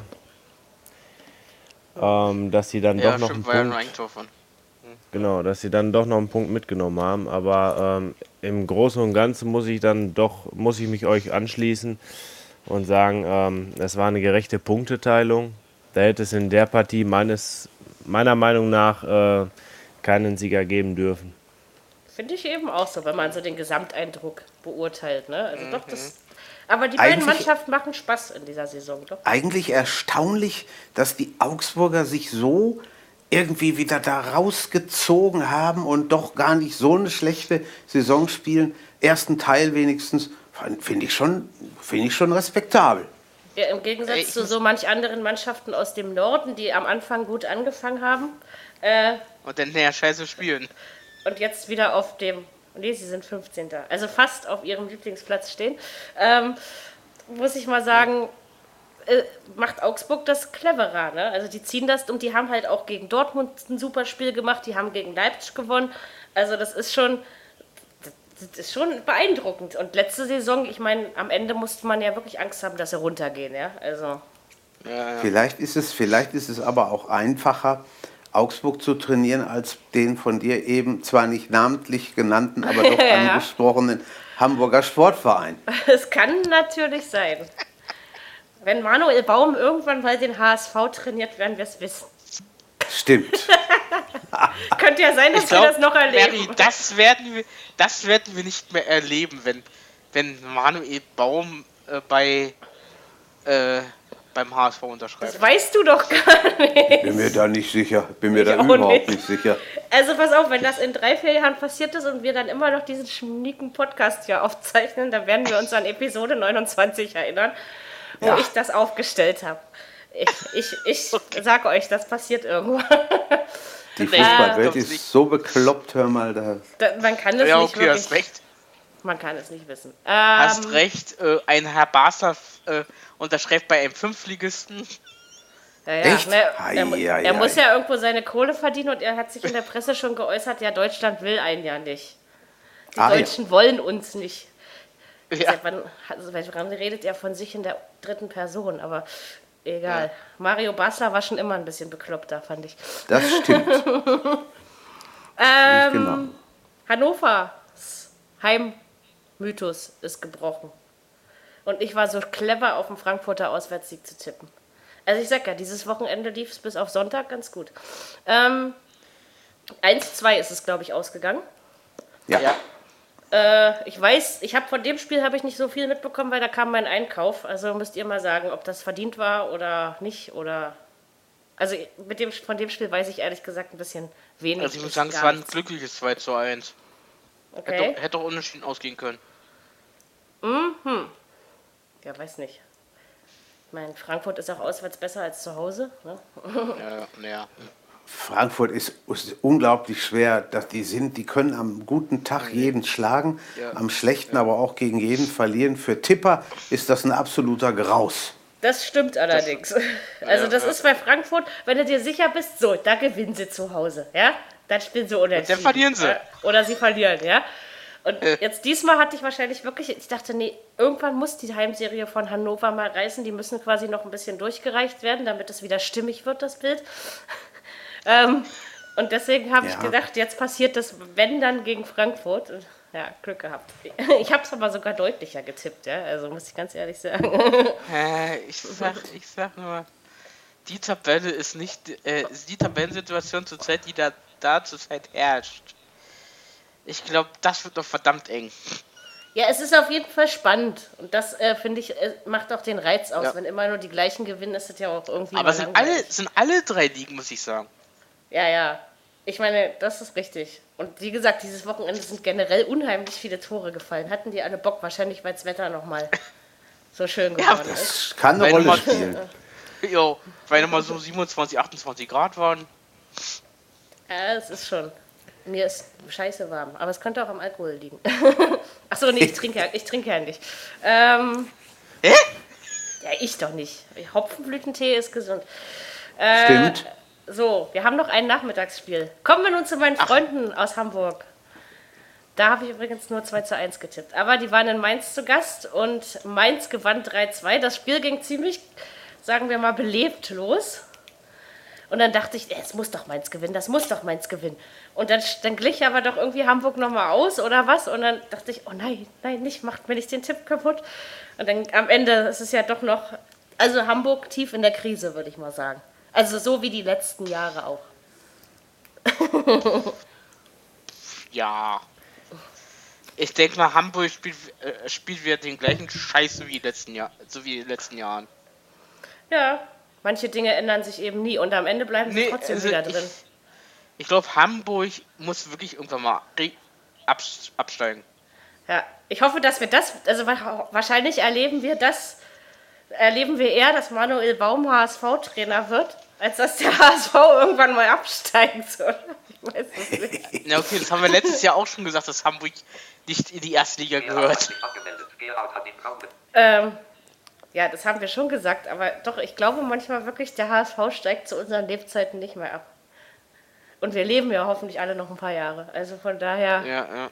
Ähm, dass sie dann ja, doch noch stimmt, einen Punkt, ein von. Genau, dass sie dann doch noch einen Punkt mitgenommen haben. Aber ähm, im Großen und Ganzen muss ich dann doch, muss ich mich euch anschließen und sagen, ähm, es war eine gerechte Punkteteilung. Da hätte es in der Partie meines, meiner Meinung nach äh, keinen Sieger geben dürfen. Finde ich eben auch so, wenn man so den Gesamteindruck beurteilt. Ne? Also mhm. doch, das, aber die beiden Mannschaften machen Spaß in dieser Saison. Doch. Eigentlich erstaunlich, dass die Augsburger sich so irgendwie wieder da rausgezogen haben und doch gar nicht so eine schlechte Saison spielen. Ersten Teil wenigstens, finde ich, schon, find ich schon respektabel. Ja, Im Gegensatz ich zu so manch anderen Mannschaften aus dem Norden, die am Anfang gut angefangen haben. Äh, und dann näher scheiße spielen. Und jetzt wieder auf dem, nee, sie sind 15. Also fast auf ihrem Lieblingsplatz stehen. Ähm, muss ich mal sagen, äh, macht Augsburg das cleverer. Ne? Also die ziehen das und die haben halt auch gegen Dortmund ein super Spiel gemacht, die haben gegen Leipzig gewonnen. Also das ist schon, das ist schon beeindruckend. Und letzte Saison, ich meine, am Ende musste man ja wirklich Angst haben, dass sie runtergehen. Ja? Also. Vielleicht, ist es, vielleicht ist es aber auch einfacher, Augsburg zu trainieren, als den von dir eben zwar nicht namentlich genannten, aber doch ja. angesprochenen Hamburger Sportverein. Es kann natürlich sein. Wenn Manuel Baum irgendwann mal den HSV trainiert, werden wir es wissen. Stimmt. Könnte ja sein, dass ich wir glaub, das noch erleben. Mary, das werden wir, das werden wir nicht mehr erleben, wenn, wenn Manuel Baum äh, bei äh, beim HSV unterschreibt. Das weißt du doch gar nicht. Bin mir da nicht sicher. Bin mir ich da überhaupt nicht. nicht. sicher. Also pass auf, wenn das in drei, vier Jahren passiert ist und wir dann immer noch diesen schnieken Podcast hier aufzeichnen, dann werden wir uns an Episode 29 erinnern wo ja. ich das aufgestellt habe. Ich, ich, ich okay. sage euch, das passiert irgendwann. Die Fußballwelt äh, ist so bekloppt, hör mal. Da. da man kann es ja, nicht okay, wirklich, hast recht. Man kann es nicht wissen. Ähm, hast recht, äh, ein Herr Basler äh, unterschreibt bei einem Fünfligisten. Ja, ja. Echt? Ne, er, er, er muss ja irgendwo seine Kohle verdienen und er hat sich in der Presse schon geäußert, ja, Deutschland will einen ja nicht. Die ah, Deutschen ja. wollen uns nicht. Ja. Seit wann, also, wann redet er von sich in der dritten Person? Aber egal. Ja. Mario Basler war schon immer ein bisschen bekloppter, fand ich. Das stimmt. ähm, genau. Hannovers Heimmythos ist gebrochen. Und ich war so clever, auf den Frankfurter Auswärtssieg zu tippen. Also ich sag ja, dieses Wochenende lief es bis auf Sonntag ganz gut. Ähm, 1-2 ist es, glaube ich, ausgegangen. Ja. ja. Äh, ich weiß, ich habe von dem Spiel habe ich nicht so viel mitbekommen, weil da kam mein Einkauf. Also müsst ihr mal sagen, ob das verdient war oder nicht oder also mit dem, von dem Spiel weiß ich ehrlich gesagt ein bisschen wenig. Also ich muss sagen, es war ein glückliches 2 zu 1. Okay. Hätte, hätte auch unentschieden ausgehen können. Mhm. Ja, weiß nicht. Ich meine, Frankfurt ist auch auswärts besser als zu Hause. Ne? Ja, ja. Frankfurt ist, ist, unglaublich schwer, dass die sind, die können am guten Tag jeden schlagen, ja. am schlechten ja. aber auch gegen jeden verlieren. Für Tipper ist das ein absoluter Graus. Das stimmt allerdings. Das, also das ja, ist bei Frankfurt, wenn du dir sicher bist, so, da gewinnen sie zu Hause, ja? Dann spielen sie unentschieden. dann verlieren sie. Oder sie verlieren, ja? Und jetzt diesmal hatte ich wahrscheinlich wirklich, ich dachte, nee, irgendwann muss die Heimserie von Hannover mal reißen. Die müssen quasi noch ein bisschen durchgereicht werden, damit es wieder stimmig wird, das Bild. Ähm, und deswegen habe ja. ich gedacht, jetzt passiert das, wenn dann gegen Frankfurt. Ja, Glück gehabt. Ich habe es aber sogar deutlicher getippt, ja. Also muss ich ganz ehrlich sagen. Äh, ich sag, ich sag nur, die Tabelle ist nicht äh, die Tabellensituation zurzeit, die da, da zurzeit herrscht. Ich glaube, das wird doch verdammt eng. Ja, es ist auf jeden Fall spannend. Und das, äh, finde ich, äh, macht auch den Reiz aus. Ja. Wenn immer nur die gleichen gewinnen, ist das ja auch irgendwie. Aber sind alle, sind alle drei Ligen, muss ich sagen. Ja, ja. Ich meine, das ist richtig. Und wie gesagt, dieses Wochenende sind generell unheimlich viele Tore gefallen. Hatten die alle Bock, wahrscheinlich, weil das Wetter nochmal so schön geworden ja, das ist. kann eine Rolle spielen. jo, weil nochmal so 27, 28 Grad waren. Ja, es ist schon. Mir ist scheiße warm, aber es könnte auch am Alkohol liegen. Achso, nee, ich trinke, ja, ich trinke ja nicht. Ähm, Hä? Ja, ich doch nicht. Hopfenblütentee ist gesund. Äh, Stimmt. So, wir haben noch ein Nachmittagsspiel. Kommen wir nun zu meinen Ach. Freunden aus Hamburg. Da habe ich übrigens nur 2 zu 1 getippt. Aber die waren in Mainz zu Gast und Mainz gewann 3-2. Das Spiel ging ziemlich, sagen wir mal, belebt los. Und dann dachte ich, es muss doch Mainz gewinnen, das muss doch Mainz gewinnen. Und dann, dann glich aber doch irgendwie Hamburg nochmal aus oder was. Und dann dachte ich, oh nein, nein, nicht, macht mir nicht den Tipp kaputt. Und dann am Ende ist es ja doch noch, also Hamburg tief in der Krise, würde ich mal sagen. Also so wie die letzten Jahre auch. ja. Ich denke mal, Hamburg spielt, äh, spielt wieder den gleichen Scheiß wie, letzten Jahr, so wie in den letzten Jahren. Ja, manche Dinge ändern sich eben nie und am Ende bleiben sie nee, trotzdem also wieder drin. Ich, ich glaube, Hamburg muss wirklich irgendwann mal absteigen. Ja, ich hoffe, dass wir das, also wahrscheinlich erleben wir das, erleben wir eher, dass Manuel Baum HSV-Trainer wird, als dass der HSV irgendwann mal absteigen soll. Ich weiß es nicht. Na okay, das haben wir letztes Jahr auch schon gesagt, dass Hamburg nicht in die erste Liga gehört. Ähm, ja, das haben wir schon gesagt, aber doch, ich glaube manchmal wirklich, der HSV steigt zu unseren Lebzeiten nicht mehr ab. Und wir leben ja hoffentlich alle noch ein paar Jahre. Also von daher ja, ja.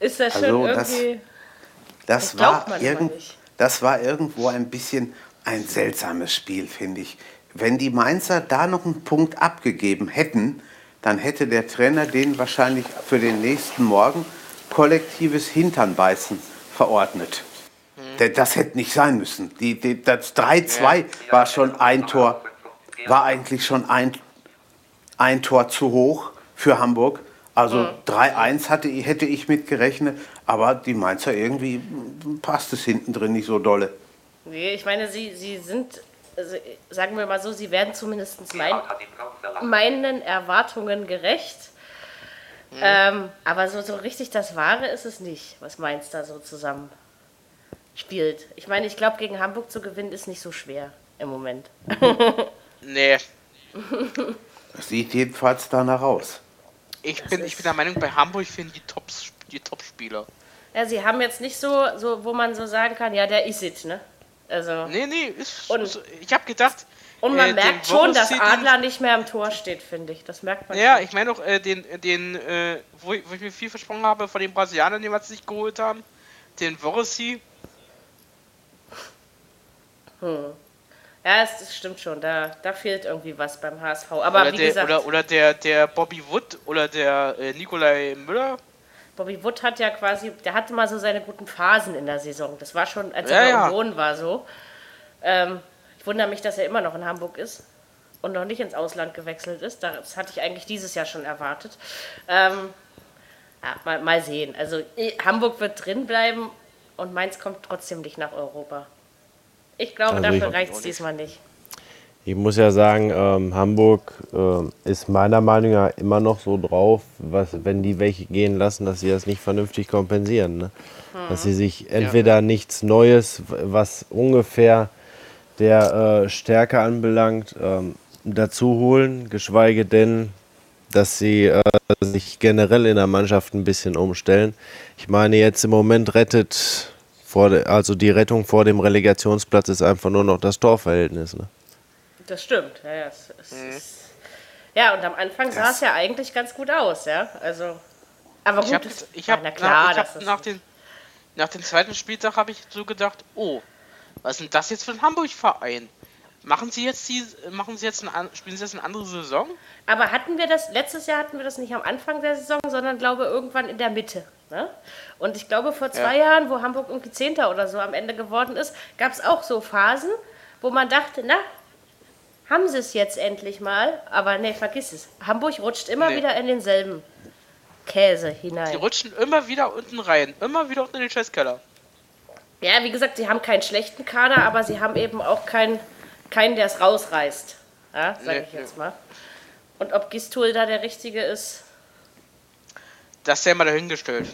ist das also schon irgendwie. Das, das war irgend, das war irgendwo ein bisschen ein seltsames Spiel, finde ich. Wenn die Mainzer da noch einen Punkt abgegeben hätten, dann hätte der Trainer den wahrscheinlich für den nächsten Morgen kollektives Hinternbeißen verordnet. Mhm. Das hätte nicht sein müssen. Die, die, das 3-2 war schon ein Tor, war eigentlich schon ein, ein Tor zu hoch für Hamburg. Also mhm. 3-1 hatte, hätte ich mitgerechnet, aber die Mainzer irgendwie passt es hinten drin nicht so dolle. Nee, ich meine, sie, sie sind, also sagen wir mal so, sie werden zumindest mein, meinen Erwartungen gerecht. Mhm. Ähm, aber so, so richtig das Wahre ist es nicht, was Mainz da so zusammen spielt. Ich meine, ich glaube, gegen Hamburg zu gewinnen ist nicht so schwer im Moment. nee. Sieht jedenfalls danach aus. Ich bin, ich bin der Meinung, bei Hamburg finden die Tops, die Top-Spieler. Ja, sie haben jetzt nicht so, so, wo man so sagen kann, ja, der ist es, ne? Also. Nee, nee, ist. Und, ich habe gedacht. Und man äh, merkt schon, dass Adler nicht mehr am Tor steht, finde ich. Das merkt man. Ja, schon. ich meine auch äh, den, den äh, wo, ich, wo, ich, mir viel versprochen habe von den Brasilianern, die wir sich geholt haben. Den Vorossi. Hm. Ja, es, das stimmt schon. Da, da fehlt irgendwie was beim HSV. Aber oder wie der, gesagt. Oder, oder der, der Bobby Wood oder der äh, Nikolai Müller. Bobby Wood hat ja quasi, der hatte mal so seine guten Phasen in der Saison. Das war schon, als er ja, in Union war, so. Ähm, ich wundere mich, dass er immer noch in Hamburg ist und noch nicht ins Ausland gewechselt ist. Das hatte ich eigentlich dieses Jahr schon erwartet. Ähm, ja, mal, mal sehen. Also Hamburg wird drin bleiben und Mainz kommt trotzdem nicht nach Europa. Ich glaube, also dafür reicht es diesmal nicht. Ich muss ja sagen, ähm, Hamburg äh, ist meiner Meinung nach immer noch so drauf, was, wenn die welche gehen lassen, dass sie das nicht vernünftig kompensieren. Ne? Hm. Dass sie sich entweder ja. nichts Neues, was ungefähr der äh, Stärke anbelangt, ähm, dazu holen, geschweige denn, dass sie äh, sich generell in der Mannschaft ein bisschen umstellen. Ich meine, jetzt im Moment rettet vor also die Rettung vor dem Relegationsplatz ist einfach nur noch das Torverhältnis. Ne? Das stimmt. Ja, ja, es, es mhm. ist, ja und am Anfang sah es ja eigentlich ganz gut aus, ja. Also, aber gut, ich habe ich hab, klar, nach, hab nach, den, nach dem zweiten Spieltag habe ich so gedacht, oh, was ist denn das jetzt für ein Hamburg-Verein? Machen Sie jetzt die, machen Sie jetzt ein, spielen Sie jetzt eine andere Saison? Aber hatten wir das, letztes Jahr hatten wir das nicht am Anfang der Saison, sondern glaube irgendwann in der Mitte. Ne? Und ich glaube, vor zwei ja. Jahren, wo Hamburg irgendwie Zehnter oder so am Ende geworden ist, gab es auch so Phasen, wo man dachte, na, haben sie es jetzt endlich mal? Aber nee, vergiss es. Hamburg rutscht immer nee. wieder in denselben Käse hinein. Die rutschen immer wieder unten rein, immer wieder unten in den Scheißkeller. Ja, wie gesagt, sie haben keinen schlechten Kader, aber sie haben eben auch keinen, keinen der es rausreißt. Ja, sag nee, ich jetzt nee. mal. Und ob Gistul da der Richtige ist, das ist ja mal dahingestellt.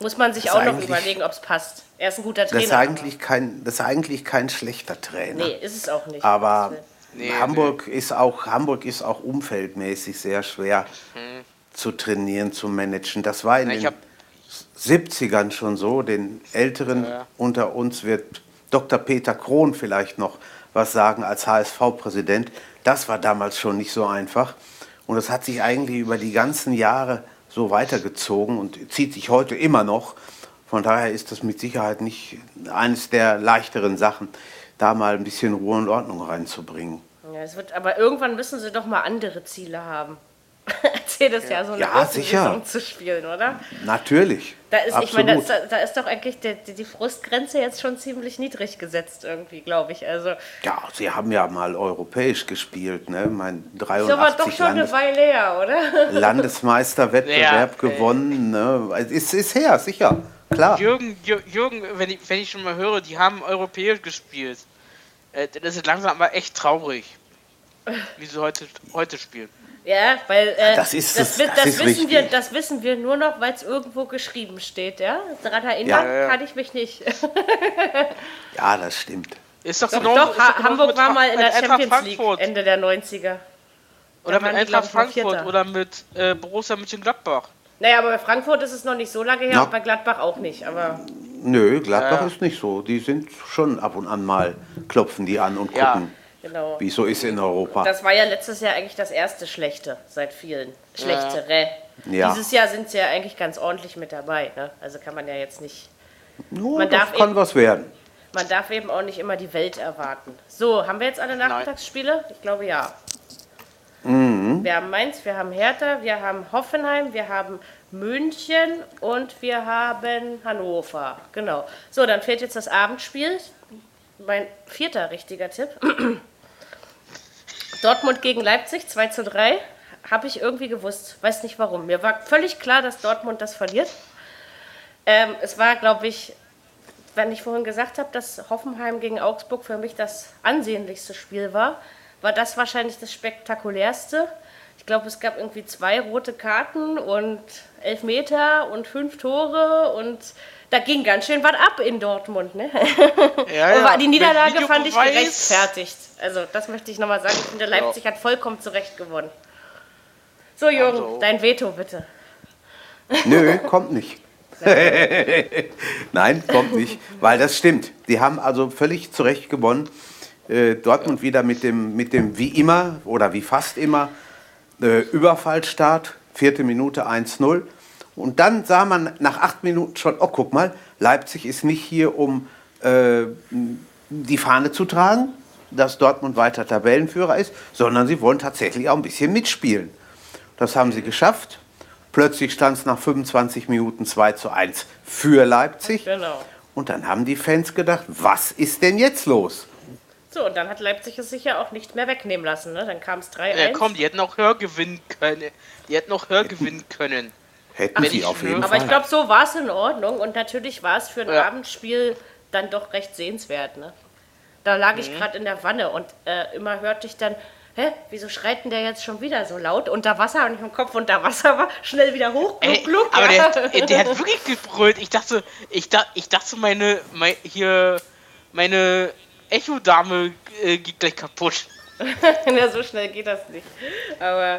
Muss man sich auch noch überlegen, ob es passt. Er ist ein guter Trainer. Das ist, eigentlich kein, das ist eigentlich kein schlechter Trainer. Nee, ist es auch nicht. Aber nee, Hamburg, nee. Ist auch, Hamburg ist auch umfeldmäßig sehr schwer hm. zu trainieren, zu managen. Das war in Na, den 70ern schon so. Den Älteren ja. unter uns wird Dr. Peter Krohn vielleicht noch was sagen als HSV-Präsident. Das war damals schon nicht so einfach. Und das hat sich eigentlich über die ganzen Jahre so weitergezogen und zieht sich heute immer noch. Von daher ist das mit Sicherheit nicht eines der leichteren Sachen, da mal ein bisschen Ruhe und Ordnung reinzubringen. Ja, es wird, aber irgendwann müssen sie doch mal andere Ziele haben. Erzähl das ja, so eine ja, sicher. Saison zu spielen, oder? Natürlich. Da ist, ich meine, da, da, ist doch eigentlich die, die, Frustgrenze jetzt schon ziemlich niedrig gesetzt, irgendwie, glaube ich. Also, ja, sie haben ja mal europäisch gespielt, ne? Mein 83 so war doch schon Landes eine Weile her, oder? Landesmeisterwettbewerb ja, gewonnen. Ne? Es ist, ist her, sicher. Klar. Jürgen, Jürgen wenn, ich, wenn ich schon mal höre, die haben europäisch gespielt. Äh, das ist langsam aber echt traurig, wie sie heute, heute spielen. Ja, weil äh, das, ist, das, das, das, das wissen wir, das wissen wir nur noch, weil es irgendwo geschrieben steht. Ja? Daran erinnern ja, ja. kann ich mich nicht. ja, das stimmt. Ist doch, doch, genau, doch ha Hamburg war mal in der Champions Frankfurt. League Ende der 90er. Oder mit Eintracht Frankfurt oder mit äh, Borussia Mönchengladbach. Naja, aber bei Frankfurt ist es noch nicht so lange her ja. und bei Gladbach auch nicht. Aber Nö, Gladbach ja. ist nicht so. Die sind schon ab und an mal, klopfen die an und gucken. Genau. Wie es so ist in Europa. Das war ja letztes Jahr eigentlich das erste Schlechte seit vielen. Schlechtere. Ja. Dieses Jahr sind sie ja eigentlich ganz ordentlich mit dabei. Ne? Also kann man ja jetzt nicht. No, man darf kann eben, was werden. Man darf eben auch nicht immer die Welt erwarten. So, haben wir jetzt alle Nachmittagsspiele? Nein. Ich glaube ja. Mhm. Wir haben Mainz, wir haben Hertha, wir haben Hoffenheim, wir haben München und wir haben Hannover. Genau. So, dann fehlt jetzt das Abendspiel. Mein vierter richtiger Tipp. Dortmund gegen Leipzig 2 zu 3. Habe ich irgendwie gewusst. Weiß nicht warum. Mir war völlig klar, dass Dortmund das verliert. Ähm, es war, glaube ich, wenn ich vorhin gesagt habe, dass Hoffenheim gegen Augsburg für mich das ansehnlichste Spiel war, war das wahrscheinlich das spektakulärste. Ich glaube, es gab irgendwie zwei rote Karten und elf Meter und fünf Tore und da ging ganz schön was ab in Dortmund. Ne? Ja, ja. die Niederlage fand ich gerechtfertigt. Also das möchte ich nochmal sagen. Ich finde, Leipzig ja. hat vollkommen zurecht gewonnen. So, Jürgen, also. dein Veto bitte. Nö, kommt nicht. Nein, kommt nicht, weil das stimmt. Die haben also völlig zurecht gewonnen. Äh, Dortmund wieder mit dem, mit dem wie immer oder wie fast immer äh, Überfallstart, vierte Minute 1-0. Und dann sah man nach acht Minuten schon, oh guck mal, Leipzig ist nicht hier, um äh, die Fahne zu tragen, dass Dortmund weiter Tabellenführer ist, sondern sie wollen tatsächlich auch ein bisschen mitspielen. Das haben sie geschafft. Plötzlich stand es nach 25 Minuten 2 zu 1 für Leipzig. Genau. Und dann haben die Fans gedacht, was ist denn jetzt los? So, und dann hat Leipzig es sich ja auch nicht mehr wegnehmen lassen. Ne? Dann kam es 3-1. Ja, komm, die hätten auch höher gewinnen können. Die hätten auch höher gewinnen können. Hätten sie auf jeden aber Fall. Aber ich glaube, so war es in Ordnung und natürlich war es für ein ja. Abendspiel dann doch recht sehenswert. Ne? Da lag mhm. ich gerade in der Wanne und äh, immer hörte ich dann, hä, wieso schreit denn der jetzt schon wieder so laut? Unter Wasser und ich im Kopf unter Wasser war, schnell wieder hoch, gluck, gluck. aber der, der, hat wirklich gebrüllt. Ich dachte, ich, da, ich dachte, meine, meine, hier, meine Echo-Dame äh, geht gleich kaputt. ja, so schnell geht das nicht. Aber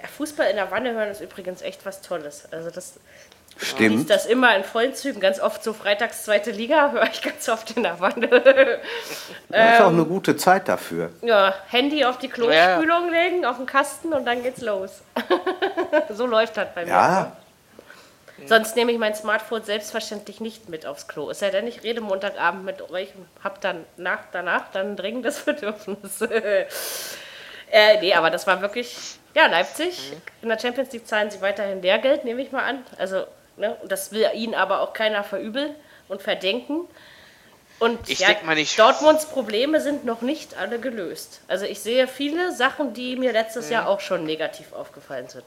ja, Fußball in der Wanne hören ist übrigens echt was Tolles. Also das Stimmt. Ich das immer in vollen Zügen. Ganz oft so freitags zweite Liga höre ich ganz oft in der Wanne. Das ist auch eine gute Zeit dafür. Ja, Handy auf die Klospülung ja. legen, auf den Kasten und dann geht's los. so läuft das bei mir. Ja. Sonst nehme ich mein Smartphone selbstverständlich nicht mit aufs Klo. Es sei denn, ich rede Montagabend mit euch und habe dann nach, danach dann ein dringendes Bedürfnis. äh, nee, aber das war wirklich ja, Leipzig. Mhm. In der Champions League zahlen sie weiterhin Lehrgeld, nehme ich mal an. Also, ne, das will ihnen aber auch keiner verübeln und verdenken. Und ich ja, mal nicht. Dortmunds Probleme sind noch nicht alle gelöst. Also ich sehe viele Sachen, die mir letztes mhm. Jahr auch schon negativ aufgefallen sind.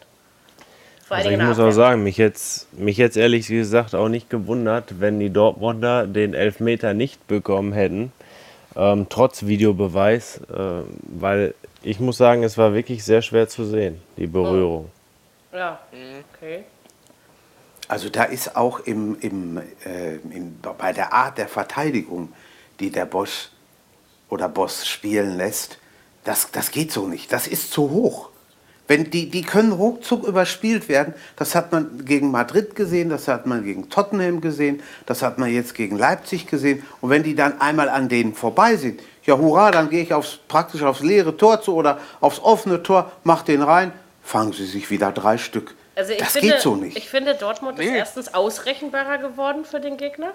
Vor also ich muss auch sagen, mich jetzt, mich jetzt ehrlich gesagt auch nicht gewundert, wenn die Dortmunder den Elfmeter nicht bekommen hätten, ähm, trotz Videobeweis, äh, weil ich muss sagen, es war wirklich sehr schwer zu sehen, die Berührung. Oh. Ja, okay. Also da ist auch im, im, äh, im, bei der Art der Verteidigung, die der Bosch oder Boss spielen lässt, das, das geht so nicht. Das ist zu hoch. Wenn die, die können ruckzuck überspielt werden. Das hat man gegen Madrid gesehen, das hat man gegen Tottenham gesehen, das hat man jetzt gegen Leipzig gesehen. Und wenn die dann einmal an denen vorbei sind, ja hurra, dann gehe ich aufs, praktisch aufs leere Tor zu oder aufs offene Tor, mach den rein, fangen sie sich wieder drei Stück. Also das finde, geht so nicht. Ich finde, Dortmund nee. ist erstens ausrechenbarer geworden für den Gegner.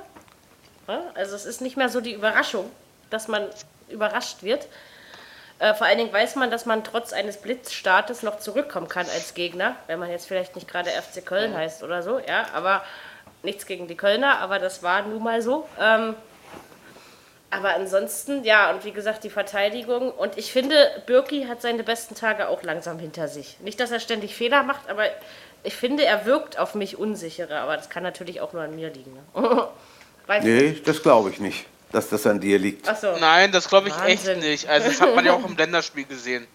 Also es ist nicht mehr so die Überraschung, dass man überrascht wird. Äh, vor allen Dingen weiß man, dass man trotz eines Blitzstartes noch zurückkommen kann als Gegner, wenn man jetzt vielleicht nicht gerade FC Köln heißt oder so, ja, aber nichts gegen die Kölner, aber das war nun mal so. Ähm, aber ansonsten, ja, und wie gesagt, die Verteidigung. Und ich finde, Birki hat seine besten Tage auch langsam hinter sich. Nicht, dass er ständig Fehler macht, aber ich finde, er wirkt auf mich unsicherer. Aber das kann natürlich auch nur an mir liegen. Ne? nee, nicht. das glaube ich nicht, dass das an dir liegt. Ach so. Nein, das glaube ich Wahnsinn. echt nicht. Also, das hat man ja auch im Länderspiel gesehen.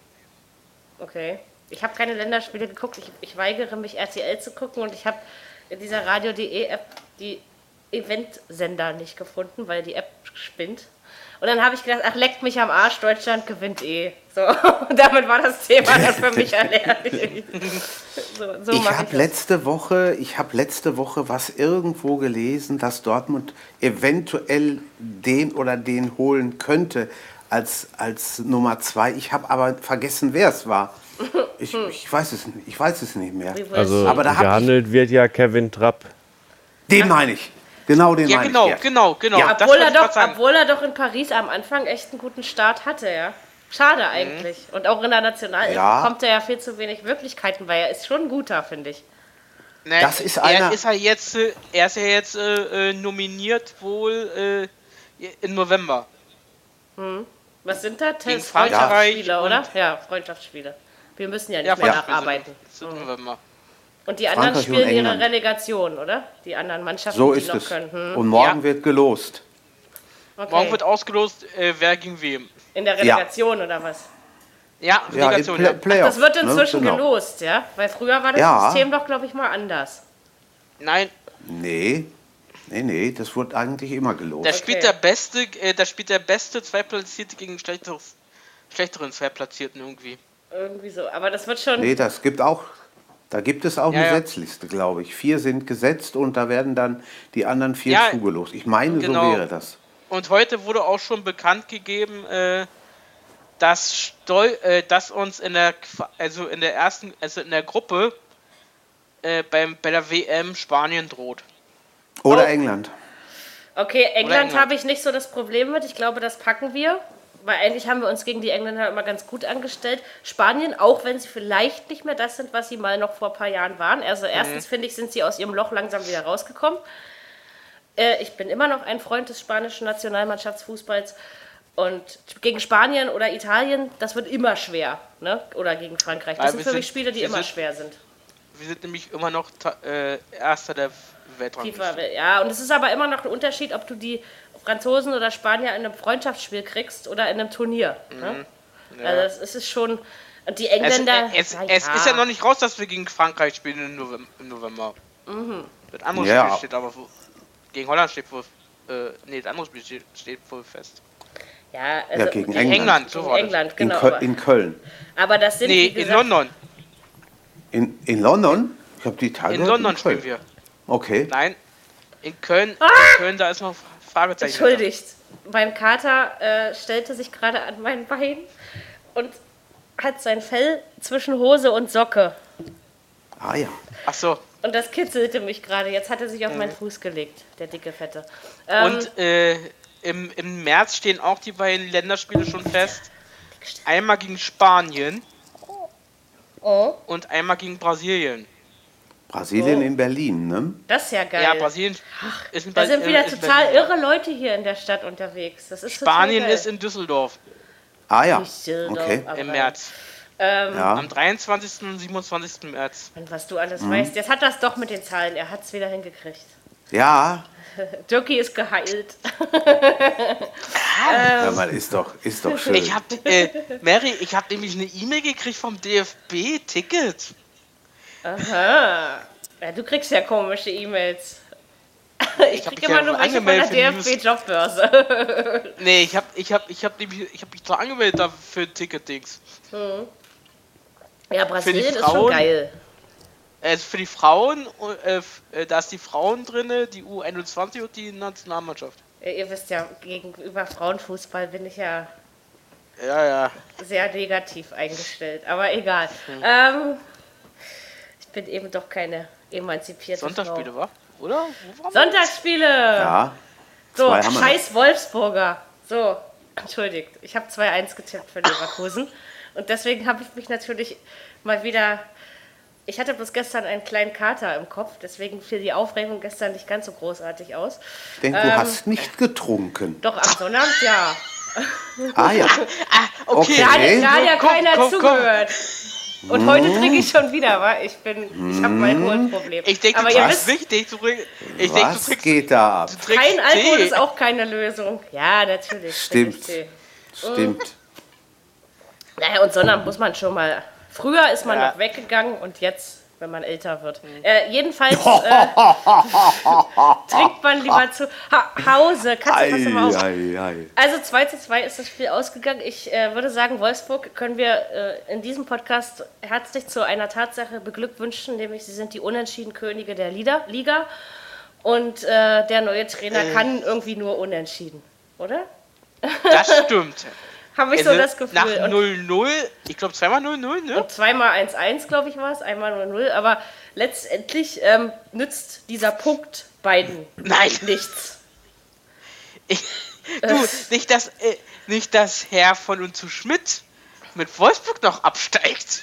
Okay. Ich habe keine Länderspiele geguckt. Ich, ich weigere mich, RTL zu gucken. Und ich habe in dieser Radio.de-App die Eventsender nicht gefunden, weil die App spinnt. Und dann habe ich gedacht, ach, leckt mich am Arsch, Deutschland gewinnt eh. So, und damit war das Thema dann für mich erledigt. So, so ich habe letzte Woche, ich habe letzte Woche was irgendwo gelesen, dass Dortmund eventuell den oder den holen könnte als, als Nummer zwei. Ich habe aber vergessen, wer es war. Ich, ich, weiß es, ich weiß es nicht mehr. Also aber da gehandelt wird ja Kevin Trapp. Den meine ich. Genau den ja, genau, ich. genau, genau, ja, obwohl, er doch, obwohl er doch in Paris am Anfang echt einen guten Start hatte, ja. Schade mhm. eigentlich. Mhm. Und auch in der National ja. kommt er ja viel zu wenig Wirklichkeiten, weil er ist schon ein guter, finde ich. Ne, das ist einer. Er ist ja jetzt, er ist ja jetzt äh, äh, nominiert wohl äh, im November. Hm. Was sind da? Tests? Freundschaftsspiele, oder? Ja, Freundschaftsspiele. Wir müssen ja nicht ja, mehr nacharbeiten. Sind, sind November. Und die anderen Frankreich spielen ihre Relegation, oder? Die anderen Mannschaften, so die noch es. können. Hm. Und morgen ja. wird gelost. Okay. Morgen wird ausgelost, äh, wer gegen wem. In der Relegation ja. oder was? Ja, Relegation. Ja, Play Ach, das wird ne? inzwischen ne? genau. gelost, ja? Weil früher war das ja. System doch, glaube ich, mal anders. Nein. Nee. Nee, nee, das wird eigentlich immer gelost. Da spielt okay. der beste, äh, da spielt der beste Zweitplatzierte gegen schlechteres, schlechteren Zweitplatzierten irgendwie. Irgendwie so, aber das wird schon. Nee, das gibt auch, da gibt es auch ja, eine ja. Setzliste, glaube ich. Vier sind gesetzt und da werden dann die anderen vier ja, zugelost. Ich meine, genau. so wäre das. Und heute wurde auch schon bekannt gegeben, äh, dass, Stol äh, dass uns in der also in der ersten, also in der Gruppe äh, beim, bei der WM Spanien droht. Oder oh. England. Okay, England, England. habe ich nicht so das Problem mit. Ich glaube, das packen wir weil eigentlich haben wir uns gegen die Engländer immer ganz gut angestellt. Spanien, auch wenn sie vielleicht nicht mehr das sind, was sie mal noch vor ein paar Jahren waren. Also mhm. erstens finde ich, sind sie aus ihrem Loch langsam wieder rausgekommen. Äh, ich bin immer noch ein Freund des spanischen Nationalmannschaftsfußballs. Und gegen Spanien oder Italien, das wird immer schwer. Ne? Oder gegen Frankreich. Das sind für mich Spiele, die immer sind, schwer sind. Wir sind nämlich immer noch äh, Erster der Weltrangliste. Ja, und es ist aber immer noch ein Unterschied, ob du die Franzosen oder Spanier in einem Freundschaftsspiel kriegst oder in einem Turnier. Ne? Mhm. Ja. Also das ist schon. Und die Engländer. Es, es, es ja. ist ja noch nicht raus, dass wir gegen Frankreich spielen im November. Mhm. Das andere ja. Spiel steht aber gegen Holland steht wohl. Äh, nee, das andere Spiel steht, steht wohl fest. Ja, also ja, gegen England. England, so gegen England genau. In, Köl in, Köln. Aber das sind. Nee, gesagt, in London. In, in London? Ich habe die Tage. In London in spielen wir. Okay. Nein, in Köln, ah! in Köln, da ist noch Fragezeichen. Entschuldigt. Mein Kater äh, stellte sich gerade an mein Bein und hat sein Fell zwischen Hose und Socke. Ah ja. Ach so. Und das kitzelte mich gerade. Jetzt hat er sich auf mhm. meinen Fuß gelegt, der dicke Fette. Ähm, und äh, im, im März stehen auch die beiden Länderspiele schon fest. Einmal gegen Spanien oh. und einmal gegen Brasilien. Brasilien oh. in Berlin, ne? Das ist ja geil. Ja, Brasilien Ach, ist in Da sind wieder total Berlin, irre Leute hier in der Stadt unterwegs. Das ist Spanien ist in Düsseldorf. Ah ja, okay. Im März. Ähm, ja. Am 23. und 27. März. Und was du alles mhm. weißt. Jetzt hat das doch mit den Zahlen. Er hat es wieder hingekriegt. Ja. Dirkie ist geheilt. ja, man ist doch, ist doch schön. Ich hab, äh, Mary, ich habe nämlich eine E-Mail gekriegt vom DFB-Ticket. Aha. Ja, du kriegst ja komische E-Mails. Ich, ich krieg immer nur welche von der DFB-Jobbörse. nee, ich hab, ich hab, ich hab, ich hab mich doch angemeldet für Ticketdings. Hm. Ja, Brasilien ist schon geil. Also für die Frauen, äh, äh, da ist die Frauen drin, die U21 und die Nationalmannschaft. Ja, ihr wisst ja, gegenüber Frauenfußball bin ich ja, ja, ja. sehr negativ eingestellt. Aber egal. Hm. Ähm, bin eben doch keine emanzipierte Sonntagsspiele, Frau. war? Oder? Sonntagsspiele! Ja. So, scheiß Wolfsburger. So, entschuldigt. Ich habe 2-1 getippt für Leverkusen. Und deswegen habe ich mich natürlich mal wieder. Ich hatte bloß gestern einen kleinen Kater im Kopf, deswegen fiel die Aufregung gestern nicht ganz so großartig aus. Ich denke, ähm, du hast nicht getrunken. Doch, am Sonnabend ja. Ah ja. ah, okay. Da hat, da hat ja komm, keiner komm, zugehört. Komm. Und heute trinke ich schon wieder, wa? Ich bin, ich habe mein Alkoholproblem. Ich denke, Aber du trinkst wichtig. Du, ich denk, Was du trinkst, geht da ab? Kein Alkohol Tee. ist auch keine Lösung. Ja, natürlich. Stimmt. Stimmt. Naja, und sondern muss man schon mal. Früher ist man ja. noch weggegangen und jetzt, wenn man älter wird. Mhm. Äh, jedenfalls äh, trinkt man lieber zu ha Hause. Kannst du mal aus? Also 2 zu 2 ist das Spiel ausgegangen. Ich äh, würde sagen, Wolfsburg können wir äh, in diesem Podcast herzlich zu einer Tatsache beglückwünschen, nämlich sie sind die unentschieden Könige der Liga. Liga und äh, der neue Trainer äh. kann irgendwie nur unentschieden, oder? Das stimmt. Habe ich so das Gefühl. Nach 0-0, ich glaube zweimal 0-0, ne? Und zweimal 1-1, glaube ich, war es, einmal 0-0. Aber letztendlich ähm, nützt dieser Punkt beiden Nein. nichts. Ich, du, nicht dass, äh, nicht, dass Herr von und zu Schmidt mit Wolfsburg noch absteigt.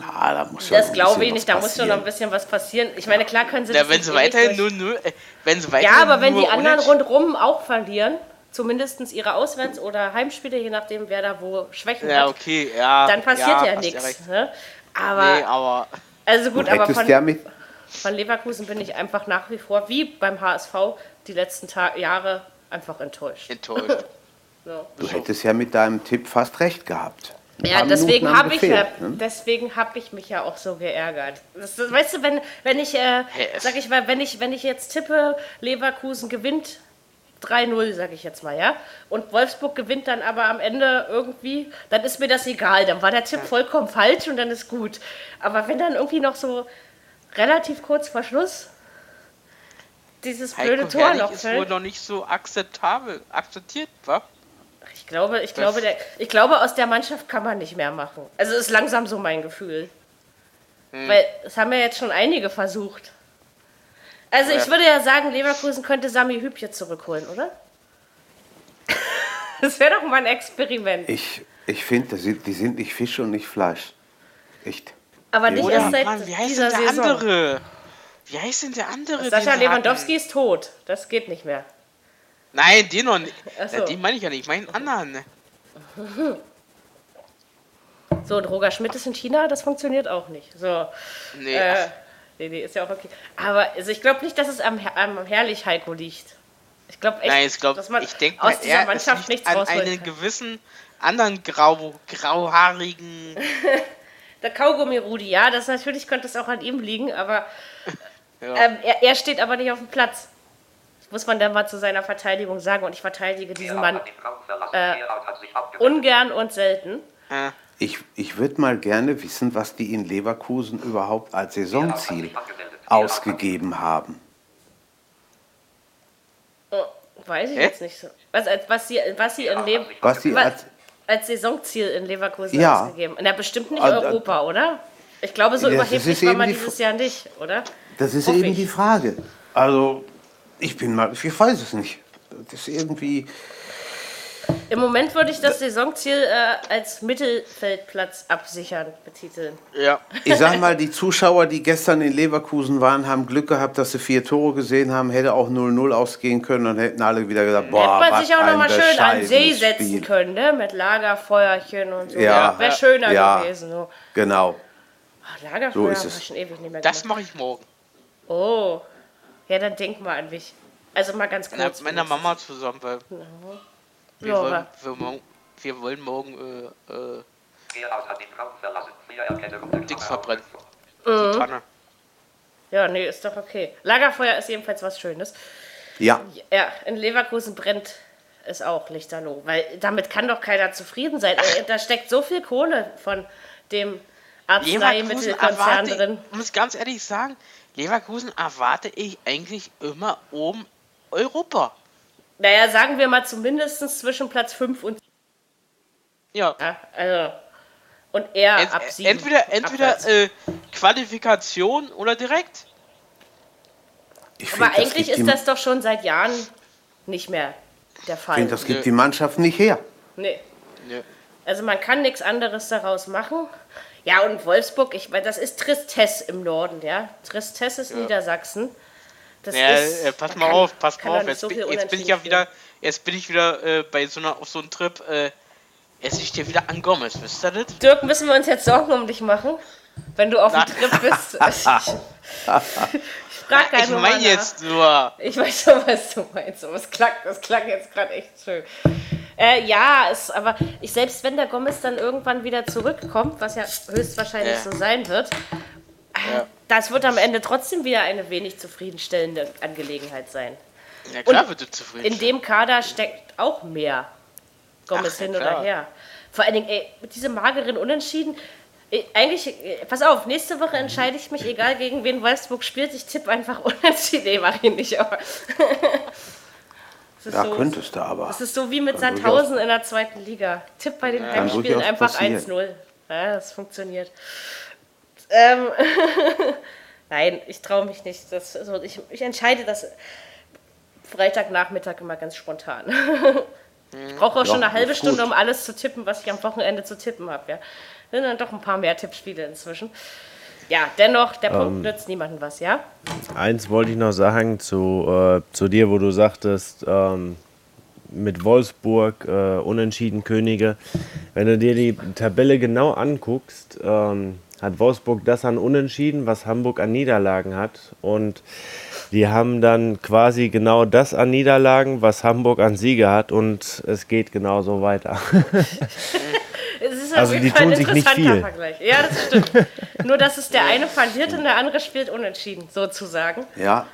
Ah, da muss das glaube ich nicht, da muss schon noch ein bisschen was passieren. Ich meine, klar können sie ja, wenn sie weiterhin 0-0, äh, wenn sie weiterhin Ja, aber wenn die anderen rundherum auch verlieren, zumindest ihre Auswärts- oder Heimspiele, je nachdem, wer da wo Schwächen ja, hat. okay, ja. Dann passiert ja, ja nichts. Ne? Aber, nee, aber. Also gut, aber von, von, Leverkusen bin ich einfach nach wie vor, wie beim HSV, die letzten Ta Jahre einfach enttäuscht. Enttäuscht. so. Du hättest ja mit deinem Tipp fast recht gehabt. Ja, deswegen habe ich, ja, ne? deswegen hab ich mich ja auch so geärgert. Das, das, weißt du, wenn, wenn ich, äh, sag ich mal, wenn ich, wenn ich jetzt tippe, Leverkusen gewinnt 3-0, sage ich jetzt mal, ja. Und Wolfsburg gewinnt dann aber am Ende irgendwie, dann ist mir das egal. Dann war der Tipp vollkommen falsch und dann ist gut. Aber wenn dann irgendwie noch so relativ kurz vor Schluss dieses blöde Heiko Tor noch ist fällt. wohl noch nicht so akzeptabel, akzeptiert, wa? Ich glaube, ich glaube, der, ich glaube, aus der Mannschaft kann man nicht mehr machen. Also ist langsam so mein Gefühl. Hm. Weil es haben ja jetzt schon einige versucht. Also ich würde ja sagen, Leverkusen könnte Sami Hübje zurückholen, oder? Das wäre doch mal ein Experiment. Ich, ich finde, die sind nicht Fisch und nicht Fleisch. Echt. Aber nicht erst seit Mann, wie heißt dieser der Saison. andere? Wie heißt denn der andere? Sascha Lewandowski ist tot. Das geht nicht mehr. Nein, den noch nicht. So. Den meine ich ja nicht. Ich meine einen anderen. So, und Roger Schmidt ist in China, das funktioniert auch nicht. So. Nee. Äh, Nee, nee, ist ja auch okay. Aber also ich glaube nicht, dass es am, am Herrlich Heiko liegt. Ich glaube echt, Nein, ich glaub, dass man ich denk, aus dieser Mannschaft nichts an einen kann. gewissen anderen grau, grauhaarigen. Der Kaugummi Rudi, ja, das natürlich könnte es auch an ihm liegen, aber ja. ähm, er, er, steht aber nicht auf dem Platz. Das muss man dann mal zu seiner Verteidigung sagen und ich verteidige diesen Mann äh, ungern und selten. Ja. Ich, ich würde mal gerne wissen, was die in Leverkusen überhaupt als Saisonziel ausgegeben haben. Oh, weiß ich Hä? jetzt nicht so. Was, was, sie, was sie in Leverkusen. Was sie als, als Saisonziel in Leverkusen ja. ausgegeben Na, bestimmt nicht also, Europa, oder? Ich glaube, so überheblich war man dieses Jahr nicht, oder? Das ist Hoff eben ich. die Frage. Also, ich bin mal, ich weiß es nicht. Das ist irgendwie. Im Moment würde ich das Saisonziel äh, als Mittelfeldplatz absichern betiteln. Ja. Ich sag mal, die Zuschauer, die gestern in Leverkusen waren, haben Glück gehabt, dass sie vier Tore gesehen haben. Hätte auch 0-0 ausgehen können und hätten alle wieder gesagt, boah, Hätte man sich auch nochmal schön an See setzen Spiel. können, ne? mit Lagerfeuerchen und so. Ja. Wäre schöner ja. gewesen. So. Genau. Ach, Lagerfeuer so ist es. schon ewig nicht mehr Das mache ich morgen. Oh. Ja, dann denk mal an mich. Also mal ganz kurz. Mit meiner Mama zusammen, weil... Ja. Wir, ja, wollen, wir, wir, wollen morgen äh, äh, Dings verbrennen. Mhm. Ja, nee, ist doch okay. Lagerfeuer ist jedenfalls was Schönes. Ja. Ja, in Leverkusen brennt es auch lichterloh, weil damit kann doch keiner zufrieden sein. Ach. Da steckt so viel Kohle von dem Arzneimittelkonzern drin. Muss ich ganz ehrlich sagen, Leverkusen erwarte ich eigentlich immer oben Europa. Naja, sagen wir mal zumindest zwischen Platz 5 und ja. ja. Also, und eher Ent, ab 7. Entweder, entweder äh, Qualifikation oder direkt. Ich Aber find, eigentlich ist das doch schon seit Jahren nicht mehr der Fall. Ich finde, das gibt Nö. die Mannschaft nicht her. Nee. Nö. Also man kann nichts anderes daraus machen. Ja, und Wolfsburg, ich das ist Tristesse im Norden, ja. Tristesse ist ja. Niedersachsen. Das ja, ist, äh, pass mal kann, auf, pass mal auf. Jetzt, so jetzt bin ich ja wieder, jetzt bin ich wieder äh, bei so einer auf so einem Trip. Äh, es liegt hier wieder an Gomez, wisst ihr das? Dirk, müssen wir uns jetzt Sorgen um dich machen? Wenn du auf dem Trip bist. ich frag Ich meine jetzt nur. Ich weiß schon, was du meinst, aber es klang, das klang jetzt gerade echt schön. Äh, ja, es, aber ich, selbst wenn der Gomez dann irgendwann wieder zurückkommt, was ja höchstwahrscheinlich ja. so sein wird, ja. das wird am Ende trotzdem wieder eine wenig zufriedenstellende Angelegenheit sein. Ja, klar Und wird es zufrieden. In dem Kader steckt auch mehr Gomez Ach, hin klar. oder her. Vor allen Dingen, ey, mit diesem mageren Unentschieden, ey, eigentlich, ey, pass auf, nächste Woche entscheide ich mich, egal gegen wen Wolfsburg spielt, ich tippe einfach Unentschieden. Nee, mach ich nicht, aber. ja, so, könntest du aber. Das ist so wie mit Sandhausen in der zweiten Liga. Tipp bei den ja, Heimspielen einfach 1-0. Ja, das funktioniert. Ähm Nein, ich traue mich nicht. Das, also ich, ich entscheide das Freitagnachmittag immer ganz spontan. ich brauche auch schon eine halbe Stunde, um alles zu tippen, was ich am Wochenende zu tippen habe. Ja. Sind dann doch ein paar mehr Tippspiele inzwischen. Ja, dennoch, der Punkt ähm, nützt niemandem was, ja? Eins wollte ich noch sagen zu, äh, zu dir, wo du sagtest, ähm, mit Wolfsburg äh, unentschieden Könige. Wenn du dir die Tabelle genau anguckst, ähm, hat Wolfsburg das an Unentschieden, was Hamburg an Niederlagen hat. Und die haben dann quasi genau das an Niederlagen, was Hamburg an Siege hat. Und es geht genauso weiter. also die tun sich nicht viel. Vergleich. Ja, das stimmt. Nur, dass es der eine verliert und der andere spielt unentschieden, sozusagen. Ja.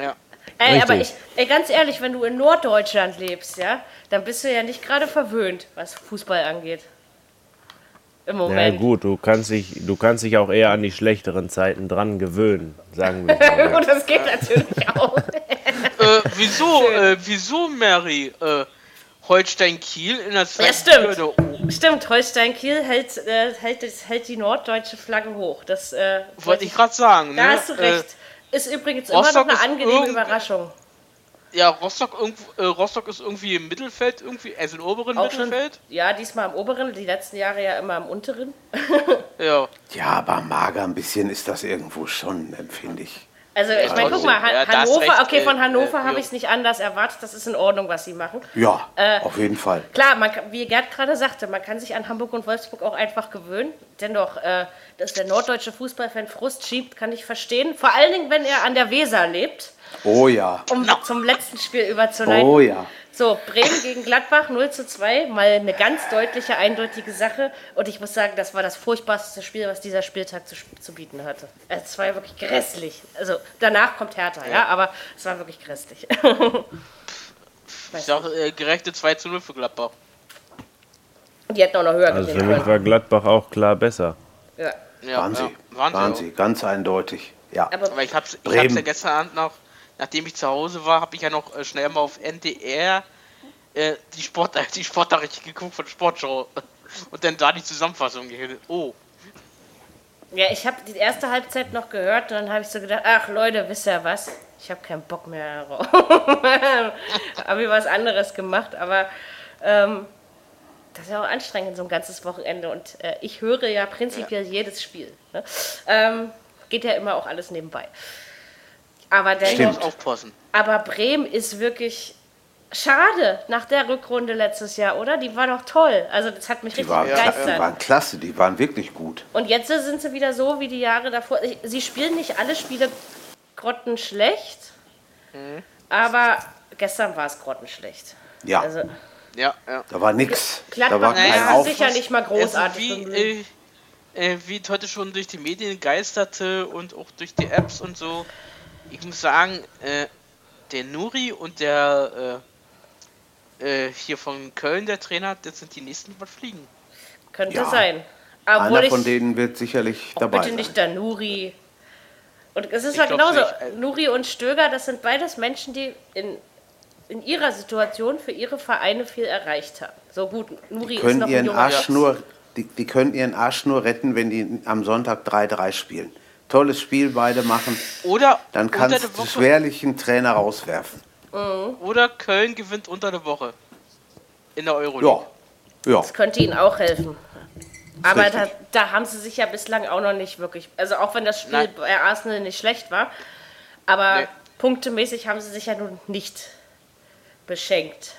ja. Ey, aber ich, ey, ganz ehrlich, wenn du in Norddeutschland lebst, ja, dann bist du ja nicht gerade verwöhnt, was Fußball angeht. Im Moment. Ja gut, du kannst dich, du kannst dich auch eher an die schlechteren Zeiten dran gewöhnen, sagen wir mal. Und das geht natürlich auch. äh, wieso, äh, wieso, Mary? Äh, Holstein Kiel in der zweiten ja, stimmt. Stimmt, Holstein Kiel hält, äh, hält, hält, die norddeutsche Flagge hoch. Das äh, wollte ich gerade sagen. Da ne? hast du recht. Äh, ist übrigens Rostock immer noch eine angenehme Überraschung. Ja, Rostock, äh, Rostock ist irgendwie im Mittelfeld, irgendwie, also im oberen Auch Mittelfeld. Schon, ja, diesmal im oberen, die letzten Jahre ja immer im unteren. ja. Ja, aber mager ein bisschen ist das irgendwo schon, empfinde ich. Also ich meine, guck mal, Han ja, Hannover, okay, von äh, Hannover äh, habe ich es nicht anders erwartet, das ist in Ordnung, was sie machen. Ja, äh, auf jeden Fall. Klar, man, wie Gerd gerade sagte, man kann sich an Hamburg und Wolfsburg auch einfach gewöhnen. Dennoch, äh, dass der norddeutsche Fußballfan Frust schiebt, kann ich verstehen. Vor allen Dingen, wenn er an der Weser lebt. Oh ja. Um no. zum letzten Spiel überzuleiten. Oh ja. So, Bremen gegen Gladbach 0 zu 2, mal eine ganz deutliche, eindeutige Sache. Und ich muss sagen, das war das furchtbarste Spiel, was dieser Spieltag zu, zu bieten hatte. Es war wirklich grässlich. Also danach kommt Hertha, ja, ja aber es war wirklich grässlich. ich sage äh, gerechte 2 zu 0 für Gladbach. Die hätten auch noch höher Also für mich war Gladbach auch klar besser. Ja. ja waren sie, ja, waren, waren sie, ganz eindeutig. Ja. Aber, aber ich habe es ja gestern Abend noch nachdem ich zu Hause war, habe ich ja noch äh, schnell mal auf NDR äh, die, Sport, die Sportnachrichten geguckt von Sportshow und dann da die Zusammenfassung gehört. Oh. Ja, ich habe die erste Halbzeit noch gehört und dann habe ich so gedacht, ach Leute, wisst ihr was? Ich habe keinen Bock mehr darauf. habe ich was anderes gemacht, aber ähm, das ist ja auch anstrengend, so ein ganzes Wochenende. Und äh, ich höre ja prinzipiell ja. jedes Spiel. Ne? Ähm, geht ja immer auch alles nebenbei. Aber dennoch, aufpassen. Aber Bremen ist wirklich schade nach der Rückrunde letztes Jahr, oder? Die war doch toll. Also das hat mich die richtig war, begeistert. Die waren klasse, die waren wirklich gut. Und jetzt sind sie wieder so wie die Jahre davor. Sie spielen nicht alle Spiele grottenschlecht, mhm. aber gestern war es grottenschlecht. Ja. Also, ja, ja. Da war nix. Gladbach da war kein sicher nicht mal großartig. Also wie, äh, äh, wie heute schon durch die Medien geisterte und auch durch die Apps und so, ich muss sagen, äh, der Nuri und der äh, äh, hier von Köln, der Trainer, das sind die nächsten, die fliegen. Könnte ja. sein. Obwohl Einer von denen wird sicherlich dabei bitte sein. nicht der Nuri. Und es ist halt genauso. Nicht. Nuri und Stöger, das sind beides Menschen, die in, in ihrer Situation für ihre Vereine viel erreicht haben. So gut, Nuri die können ist noch ihren ein Arsch nur, die, die können ihren Arsch nur retten, wenn die am Sonntag 3-3 spielen. Tolles Spiel beide machen. Oder dann kannst du schwerlich einen Trainer rauswerfen. Mhm. Oder Köln gewinnt unter der Woche in der Euroleague. Ja. ja. Das könnte ihnen auch helfen. Aber da, da, haben sie sich ja bislang auch noch nicht wirklich. Also auch wenn das Spiel Nein. bei Arsenal nicht schlecht war, aber nee. punktemäßig haben sie sich ja nun nicht beschenkt.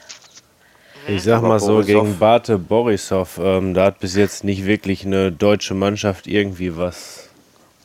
Ich sag mal so, gegen Bate Borisov, ähm, da hat bis jetzt nicht wirklich eine deutsche Mannschaft irgendwie was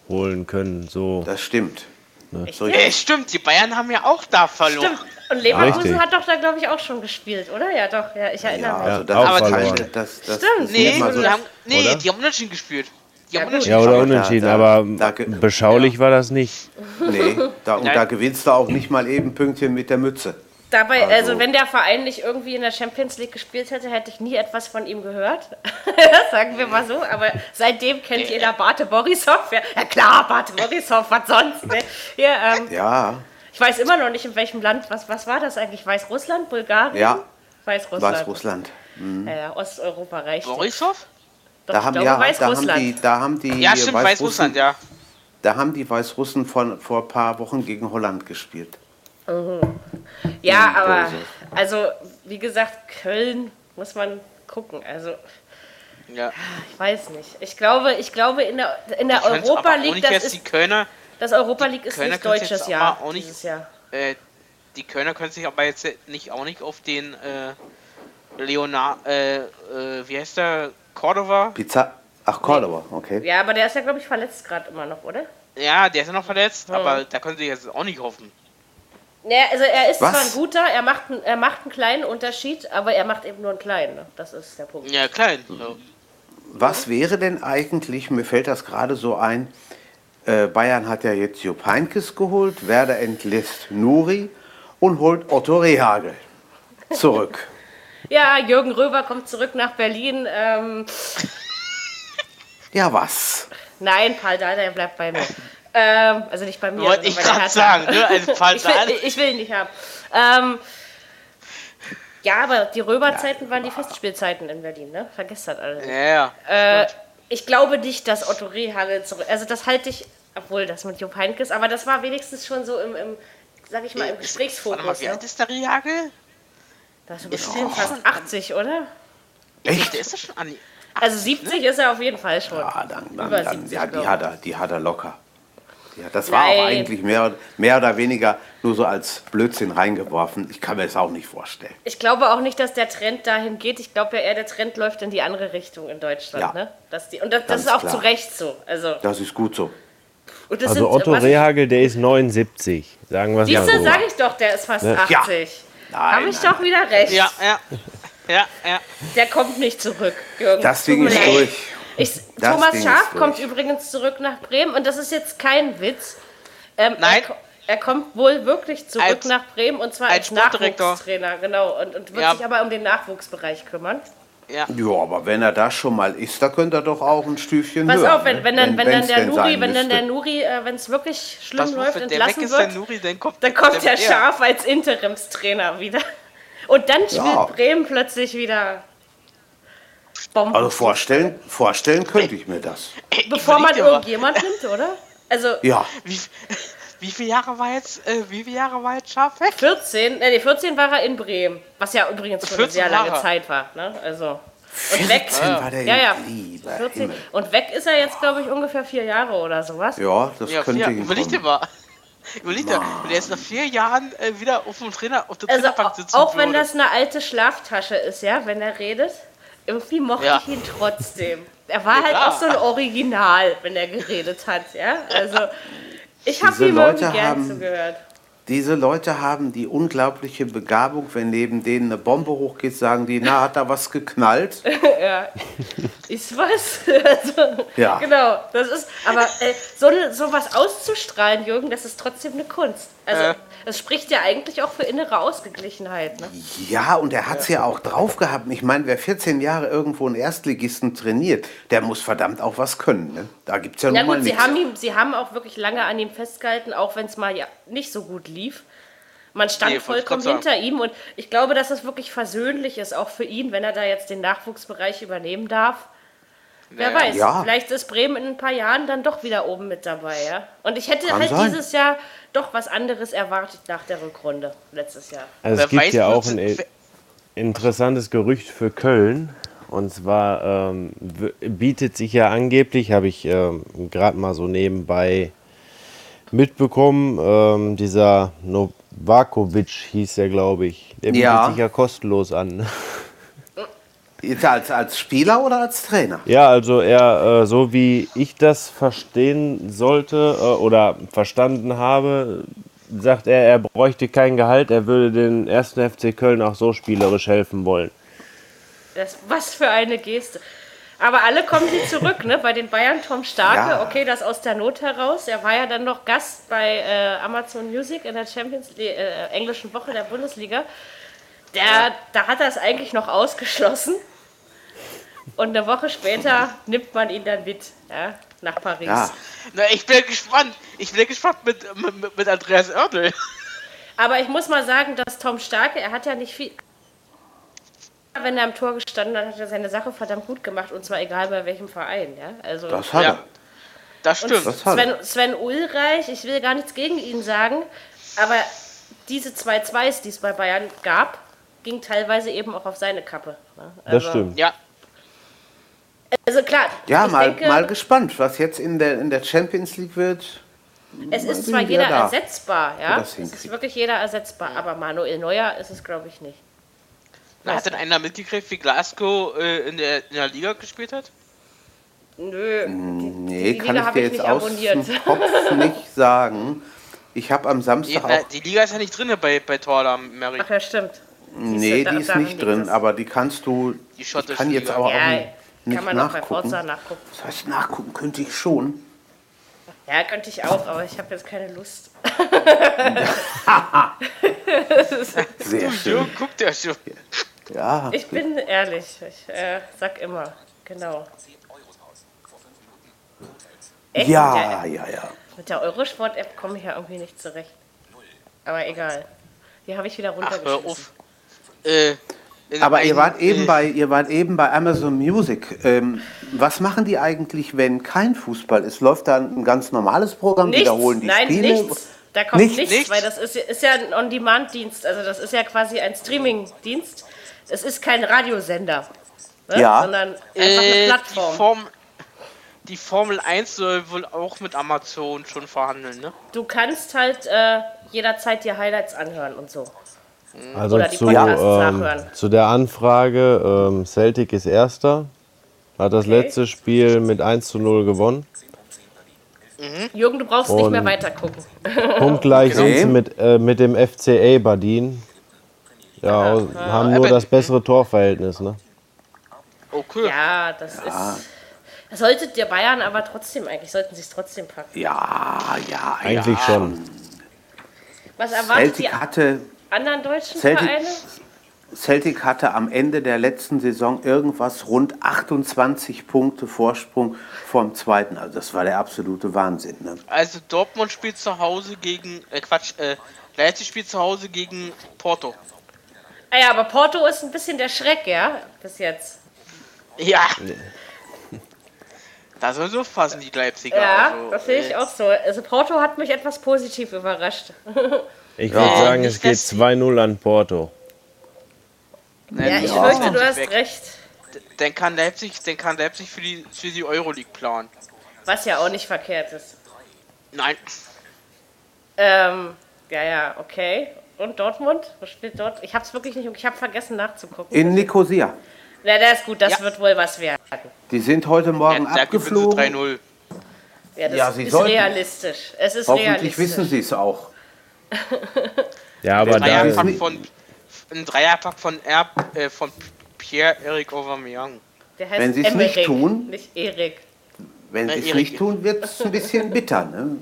holen können. So. Das stimmt. Ne? Ja, stimmt, die Bayern haben ja auch da verloren. Stimmt. Und Leverkusen ja, hat doch da, glaube ich, auch schon gespielt, oder? Ja, doch, ja, ich erinnere ja, mich. Also das aber verloren. Das, das, Stimmt. Nee, so die haben, nee die haben unentschieden gespielt. Ja, unentschieden ja, oder unentschieden, aber da, beschaulich ja. war das nicht. Nee, da, und da gewinnst du auch nicht mal eben Pünktchen mit der Mütze. Dabei, also, also, wenn der Verein nicht irgendwie in der Champions League gespielt hätte, hätte ich nie etwas von ihm gehört. Sagen wir mal so. Aber seitdem kennt jeder Bate Borisov. Ja, ja klar, Bate Borisov, was sonst? Ne? Hier, ähm, ja. Ich weiß immer noch nicht, in welchem Land. Was, was war das eigentlich? Weißrussland? Bulgarien? Ja. Weißrussland. Weißrussland. Mhm. Ja, Osteuropa reicht. Borisov? Doch, da, haben, glaube, ja, da haben die, da haben die ja, stimmt, Weißrussland, ja. Da haben die Weißrussen von, vor ein paar Wochen gegen Holland gespielt. Mhm. Ja, aber also wie gesagt, Köln muss man gucken. Also ja. ich weiß nicht. Ich glaube, ich glaube in der in der Europa League das ist die Kölner, das Europa League ist nicht deutsches Jahr auch nicht, Jahr. Äh, die Kölner können sich aber jetzt nicht auch nicht auf den äh, Leonard äh, äh, wie heißt der Cordova? Pizza Ach, Cordova, okay. Ja, aber der ist ja, glaube ich, verletzt gerade immer noch, oder? Ja, der ist ja noch verletzt, hm. aber da können sie jetzt auch nicht hoffen. Ja, also er ist Was? zwar ein guter, er macht, er macht einen kleinen Unterschied, aber er macht eben nur einen kleinen. Ne? Das ist der Punkt. Ja, klein. Was wäre denn eigentlich, mir fällt das gerade so ein, äh, Bayern hat ja jetzt Jupp Heynckes geholt, Werder entlässt Nuri und holt Otto Rehagel zurück. ja, Jürgen Röber kommt zurück nach Berlin. Ähm. ja, was? Nein, Paul Dardai bleibt bei mir. Ähm, also nicht bei mir. Wollte ich gerade sagen, ne? Also ich, will, ich will ihn nicht haben. Ähm, ja, aber die Römerzeiten waren die Festspielzeiten in Berlin, ne? Vergesst das alles. Ja, ja. Äh, ich glaube nicht, dass Otto Rehagel zurück. Also das halte ich, obwohl das mit Jupp Heynckes, aber das war wenigstens schon so im, im sag ich mal, im Gesprächsfokus. Warte mal, wie alt ist der Rehagel? Das ist bestimmt fast 80, oder? Echt? Der ist das schon an. Also 70 ne? ist er auf jeden Fall schon. Ja, dann, dann, dann ja, die hat, er, die hat er locker. Ja, das war Nein. auch eigentlich mehr, mehr oder weniger nur so als Blödsinn reingeworfen. Ich kann mir das auch nicht vorstellen. Ich glaube auch nicht, dass der Trend dahin geht. Ich glaube ja eher, der Trend läuft in die andere Richtung in Deutschland. Ja. Ne? Dass die, und das, das ist auch klar. zu Recht so. Also, das ist gut so. also sind, Otto Rehagel, der ist 79, sagen wir mal so. sage ich doch, der ist fast ne? 80. Ja. Habe ich nein, doch wieder recht. Ja, ja. Ja, ja. Der kommt nicht zurück. Jürgen. Das Ding ist durch. Ich, Thomas Ding Schaaf kommt übrigens zurück nach Bremen und das ist jetzt kein Witz. Ähm, Nein. Er, er, kommt wohl wirklich zurück als, nach Bremen und zwar als, als Nachwuchstrainer, genau, und, und wird ja. sich aber um den Nachwuchsbereich kümmern. Ja. ja, aber wenn er da schon mal ist, da könnte er doch auch ein Stüfchen Pass hören. auf, wenn, wenn, dann, wenn, dann der Nuri, wenn dann der Nuri, äh, wenn es wirklich schlimm Was, läuft, entlassen ist, wird, Nuri, dann kommt, dann kommt der, der Schaf als Interimstrainer wieder. Und dann spielt ja. Bremen plötzlich wieder Bomben. Also vorstellen, vorstellen könnte ich mir das. Bevor man irgendjemand nimmt, oder? Also ja. Wie, wie viele Jahre war jetzt, äh, wie viele Jahre war jetzt Schaf weg? 14, nee, 14 war er in Bremen, was ja übrigens schon eine sehr lange Jahre. Zeit war, ne? Also und weg war der ja, ja, 14. Und weg ist er jetzt, glaube ich, ungefähr vier Jahre oder sowas. Ja, das ja, könnte ich. Überleg dir mal. Überleg dir, wenn er jetzt nach vier Jahren äh, wieder auf dem Trainer, auf der also Trainerbank sitzt. Auch wenn das eine alte Schlaftasche ist, ja, wenn er redet irgendwie mochte ja. ich ihn trotzdem. Er war ja, halt klar. auch so ein Original, wenn er geredet hat, ja. Also ich habe ihm Leute gern zugehört. Diese Leute haben die unglaubliche Begabung, wenn neben denen eine Bombe hochgeht, sagen die, na, hat da was geknallt? ja. Ist was? also, ja. Genau, das ist, aber äh, so, so was auszustrahlen, Jürgen, das ist trotzdem eine Kunst. Also, äh. das spricht ja eigentlich auch für innere Ausgeglichenheit. Ne? Ja, und er hat es ja. ja auch drauf gehabt. Ich meine, wer 14 Jahre irgendwo einen Erstligisten trainiert, der muss verdammt auch was können. Ne? Da gibt es ja, ja nun gut, mal sie haben, ihm, sie haben auch wirklich lange an ihm festgehalten, auch wenn es mal ja nicht so gut lief. Man stand nee, vollkommen hinter ihm und ich glaube, dass es wirklich versöhnlich ist, auch für ihn, wenn er da jetzt den Nachwuchsbereich übernehmen darf. Wer weiß, ja. vielleicht ist Bremen in ein paar Jahren dann doch wieder oben mit dabei, ja. Und ich hätte Kann halt sein. dieses Jahr doch was anderes erwartet nach der Rückrunde letztes Jahr. Also es Wer gibt ja auch ein interessantes Gerücht für Köln. Und zwar ähm, bietet sich ja angeblich, habe ich ähm, gerade mal so nebenbei mitbekommen. Ähm, dieser Novakovic hieß er, glaube ich. Der bietet ja. sich ja kostenlos an. Jetzt als, als Spieler oder als Trainer? Ja, also er, äh, so wie ich das verstehen sollte äh, oder verstanden habe, sagt er, er bräuchte kein Gehalt, er würde den ersten FC Köln auch so spielerisch helfen wollen. Das, was für eine Geste. Aber alle kommen sie zurück, ne? Bei den Bayern Tom Starke, ja. okay, das aus der Not heraus. Er war ja dann noch Gast bei äh, Amazon Music in der Champions League, äh, englischen Woche der Bundesliga. Der, ja. Da hat er es eigentlich noch ausgeschlossen. Und eine Woche später nimmt man ihn dann mit ja, nach Paris. Ja. Na, ich bin gespannt. Ich bin gespannt mit, mit, mit Andreas Oerdl. Aber ich muss mal sagen, dass Tom Starke, er hat ja nicht viel wenn er am Tor gestanden hat, hat er seine Sache verdammt gut gemacht und zwar egal bei welchem Verein. Ja? Also, das hat er. Das stimmt. Das Sven, Sven Ulreich, ich will gar nichts gegen ihn sagen, aber diese zwei Zweis, die es bei Bayern gab, ging teilweise eben auch auf seine Kappe. Ne? Also, das stimmt. Ja. Also klar. Ja, mal, denke, mal gespannt, was jetzt in der, in der Champions League wird. Es ist zwar jeder ersetzbar, ja. Es ist wirklich jeder ersetzbar, aber Manuel Neuer ist es, glaube ich, nicht. Na, hat denn einer mitgekriegt, wie Glasgow äh, in, der, in der Liga gespielt hat? Nö. Nee, die kann Liga ich dir jetzt aus dem Kopf nicht sagen. Ich habe am Samstag die, auch... Die Liga ist ja nicht drin bei, bei Torla, Mary. Ach ja, stimmt. Nee, die ist nicht drin, aber die kannst du... Die ich kann jetzt aber ja, auch nicht kann man nachgucken. Auch bei Forza nachgucken. Das heißt, nachgucken könnte ich schon. Ja, könnte ich auch, aber ich habe jetzt keine Lust. Sehr schön. Guckt ja schon. Ja. Ich bin ehrlich, ich äh, sag immer, genau. Echt? Ja, der, ja, ja. Mit der Eurosport-App komme ich ja irgendwie nicht zurecht. Aber egal. Die habe ich wieder runtergeschmissen. Äh, aber ihr wart, eben äh, bei, ihr wart eben bei Amazon Music. Ähm, was machen die eigentlich, wenn kein Fußball ist? Läuft da ein ganz normales Programm? Nichts, Wiederholen die nein, Spiele? Nichts. Da kommt nichts, nichts, weil das ist, ist ja ein On-Demand-Dienst. Also das ist ja quasi ein Streaming-Dienst es ist kein Radiosender, ne? ja. sondern einfach äh, eine Plattform. Die, Form, die, Formel 1 soll wohl auch mit Amazon schon verhandeln, ne? Du kannst halt äh, jederzeit dir Highlights anhören und so. Also zu, ähm, zu, der Anfrage, ähm, Celtic ist Erster, hat das okay. letzte Spiel mit 1 zu 0 gewonnen. Mhm. Jürgen, du brauchst und nicht mehr weiter gucken. Punktgleich okay. sind sie mit, äh, mit dem FCA Badin. Ja, ja. haben nur das bessere Torverhältnis, ne? Okay. Ja, das ja. ist. Das solltet ihr Bayern aber trotzdem, eigentlich sollten sie es trotzdem packen. Ja, ja, eigentlich ja. schon. Was erwartet Celtic die hatte, anderen deutschen Celtic, Vereine? Celtic hatte am Ende der letzten Saison irgendwas rund 28 Punkte Vorsprung vom zweiten. Also das war der absolute Wahnsinn. Ne? Also Dortmund spielt zu Hause gegen, äh Quatsch, äh, Leipzig spielt zu Hause gegen Porto. Ah ja, aber Porto ist ein bisschen der Schreck, ja, bis jetzt. Ja. Da soll so fassen, die Leipziger. Ja, also, das sehe ich auch so. Also Porto hat mich etwas positiv überrascht. Ich würde ja, sagen, es geht 2-0 an Porto. Ja, ich fürchte, du hast recht. Dann kann Leipzig, dann kann Leipzig für die, für die Euroleague planen. Was ja auch nicht verkehrt ist. Nein. Ähm, ja, ja, okay. Und Dortmund? Was spielt dort? Ich habe es wirklich nicht, ich habe vergessen nachzugucken. In Nicosia. Ja, das ist gut, das ja. wird wohl was werden. Die sind heute Morgen ja, abgeflogen. 3-0. Ja, das ja, ist sollten. realistisch. Es ist Hoffentlich realistisch. wissen sie es auch. ja, aber da ist von, ein Dreierpack von, er, äh, von Pierre-Eric Aubameyang. Der heißt Wenn sie es nicht tun, nicht Erik. Wenn sie es nicht tun, wird es ein bisschen bitter. Ne?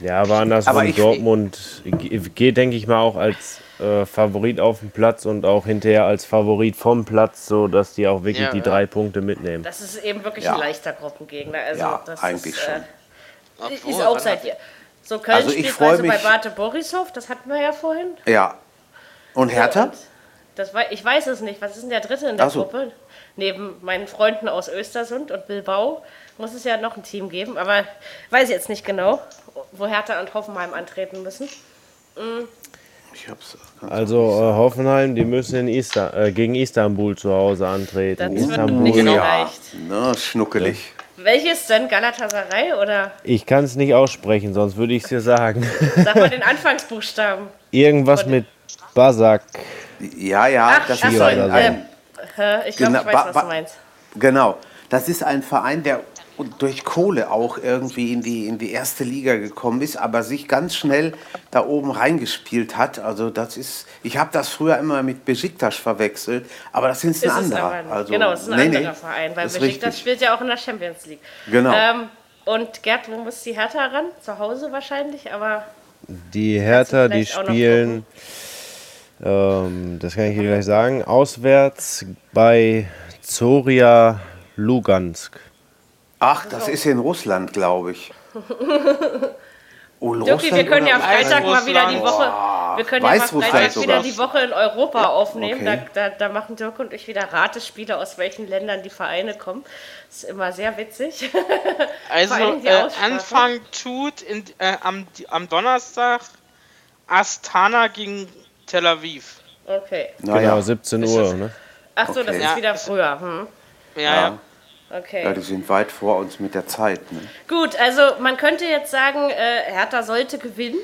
Ja, aber andersrum, aber Dortmund geht, denke ich mal, auch als äh, Favorit auf den Platz und auch hinterher als Favorit vom Platz, so dass die auch wirklich ja, die ja. drei Punkte mitnehmen. Das ist eben wirklich ja. ein leichter Gruppengegner. Also ja, das eigentlich ist, schon. Äh, ist auch seit ihr. So, Köln also ich spielt also bei Bate Borisov, das hatten wir ja vorhin. Ja. Und Hertha? Und das, ich weiß es nicht. Was ist denn der Dritte in der so. Gruppe? Neben meinen Freunden aus Östersund und Bilbao muss es ja noch ein Team geben, aber weiß jetzt nicht genau, wo Hertha und Hoffenheim antreten müssen. Mhm. Also äh, Hoffenheim, die müssen in Istan äh, gegen Istanbul zu Hause antreten. Das Istanbul, wird nicht ja. leicht. Na, schnuckelig. Welches denn? Galatasaray oder? Ich kann es nicht aussprechen, sonst würde ich es dir sagen. Sag mal den Anfangsbuchstaben. Irgendwas mit Basak. Ja, ja, Ach, das ist so, ein, ein, äh, Ich glaube, ich weiß, was du meinst. Genau. Das ist ein Verein, der durch Kohle auch irgendwie in die, in die erste Liga gekommen ist, aber sich ganz schnell da oben reingespielt hat. Also das ist, ich habe das früher immer mit Besiktas verwechselt, aber das ist ein ist anderer. Also, genau, es ist ein nee, anderer nee, Verein, weil Besiktas spielt ja auch in der Champions League. Genau. Ähm, und Gerd, wo muss die Hertha ran? Zu Hause wahrscheinlich, aber... Die Hertha, die spielen... Ähm, das kann ich dir gleich sagen. Auswärts bei Zoria Lugansk. Ach, das ist in Russland, glaube ich. Oh, Dirki, wir können ja Freitag mal wieder die Woche, wir können ja mal Freitag wieder die Woche in Europa aufnehmen. Okay. Da, da, da, machen Dirk und ich wieder Ratespiele, aus welchen Ländern die Vereine kommen. Das ist immer sehr witzig. Also äh, Anfang tut in, äh, am, am Donnerstag Astana gegen Tel Aviv. Okay. Naja, 17 genau, Uhr, ne? Ach so, okay. das ist ja. wieder früher. Hm. Ja, ja. Okay. Ja, die sind weit vor uns mit der Zeit. Ne? Gut, also man könnte jetzt sagen, äh, Hertha sollte gewinnen.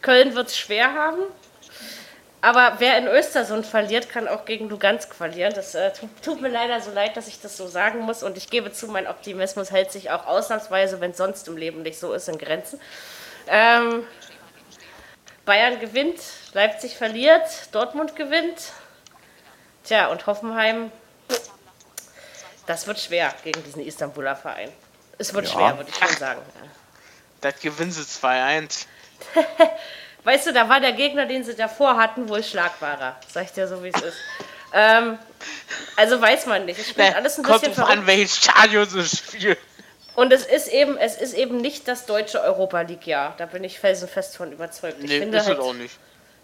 Köln wird es schwer haben. Aber wer in Östersund verliert, kann auch gegen Lugansk verlieren. Das äh, tut, tut, mir leider so leid, dass ich das so sagen muss. Und ich gebe zu, mein Optimismus hält sich auch ausnahmsweise, wenn es sonst im Leben nicht so ist, in Grenzen. Ähm, Bayern gewinnt, Leipzig verliert, Dortmund gewinnt. Tja, und Hoffenheim, das wird schwer gegen diesen Istanbuler Verein. Es wird ja. schwer, würde ich schon sagen. Das gewinnen sie 2-1. weißt du, da war der Gegner, den sie davor hatten, wohl schlagbarer. Sag ich dir so, wie es ist. Ähm, also weiß man nicht. Es spielt alles ein bisschen Kommt an, welches Stadion sie spielen. Und es ist eben, es ist eben nicht das deutsche Europa League-Jahr. Da bin ich felsenfest von überzeugt. Ich nee, finde ist halt, auch nicht.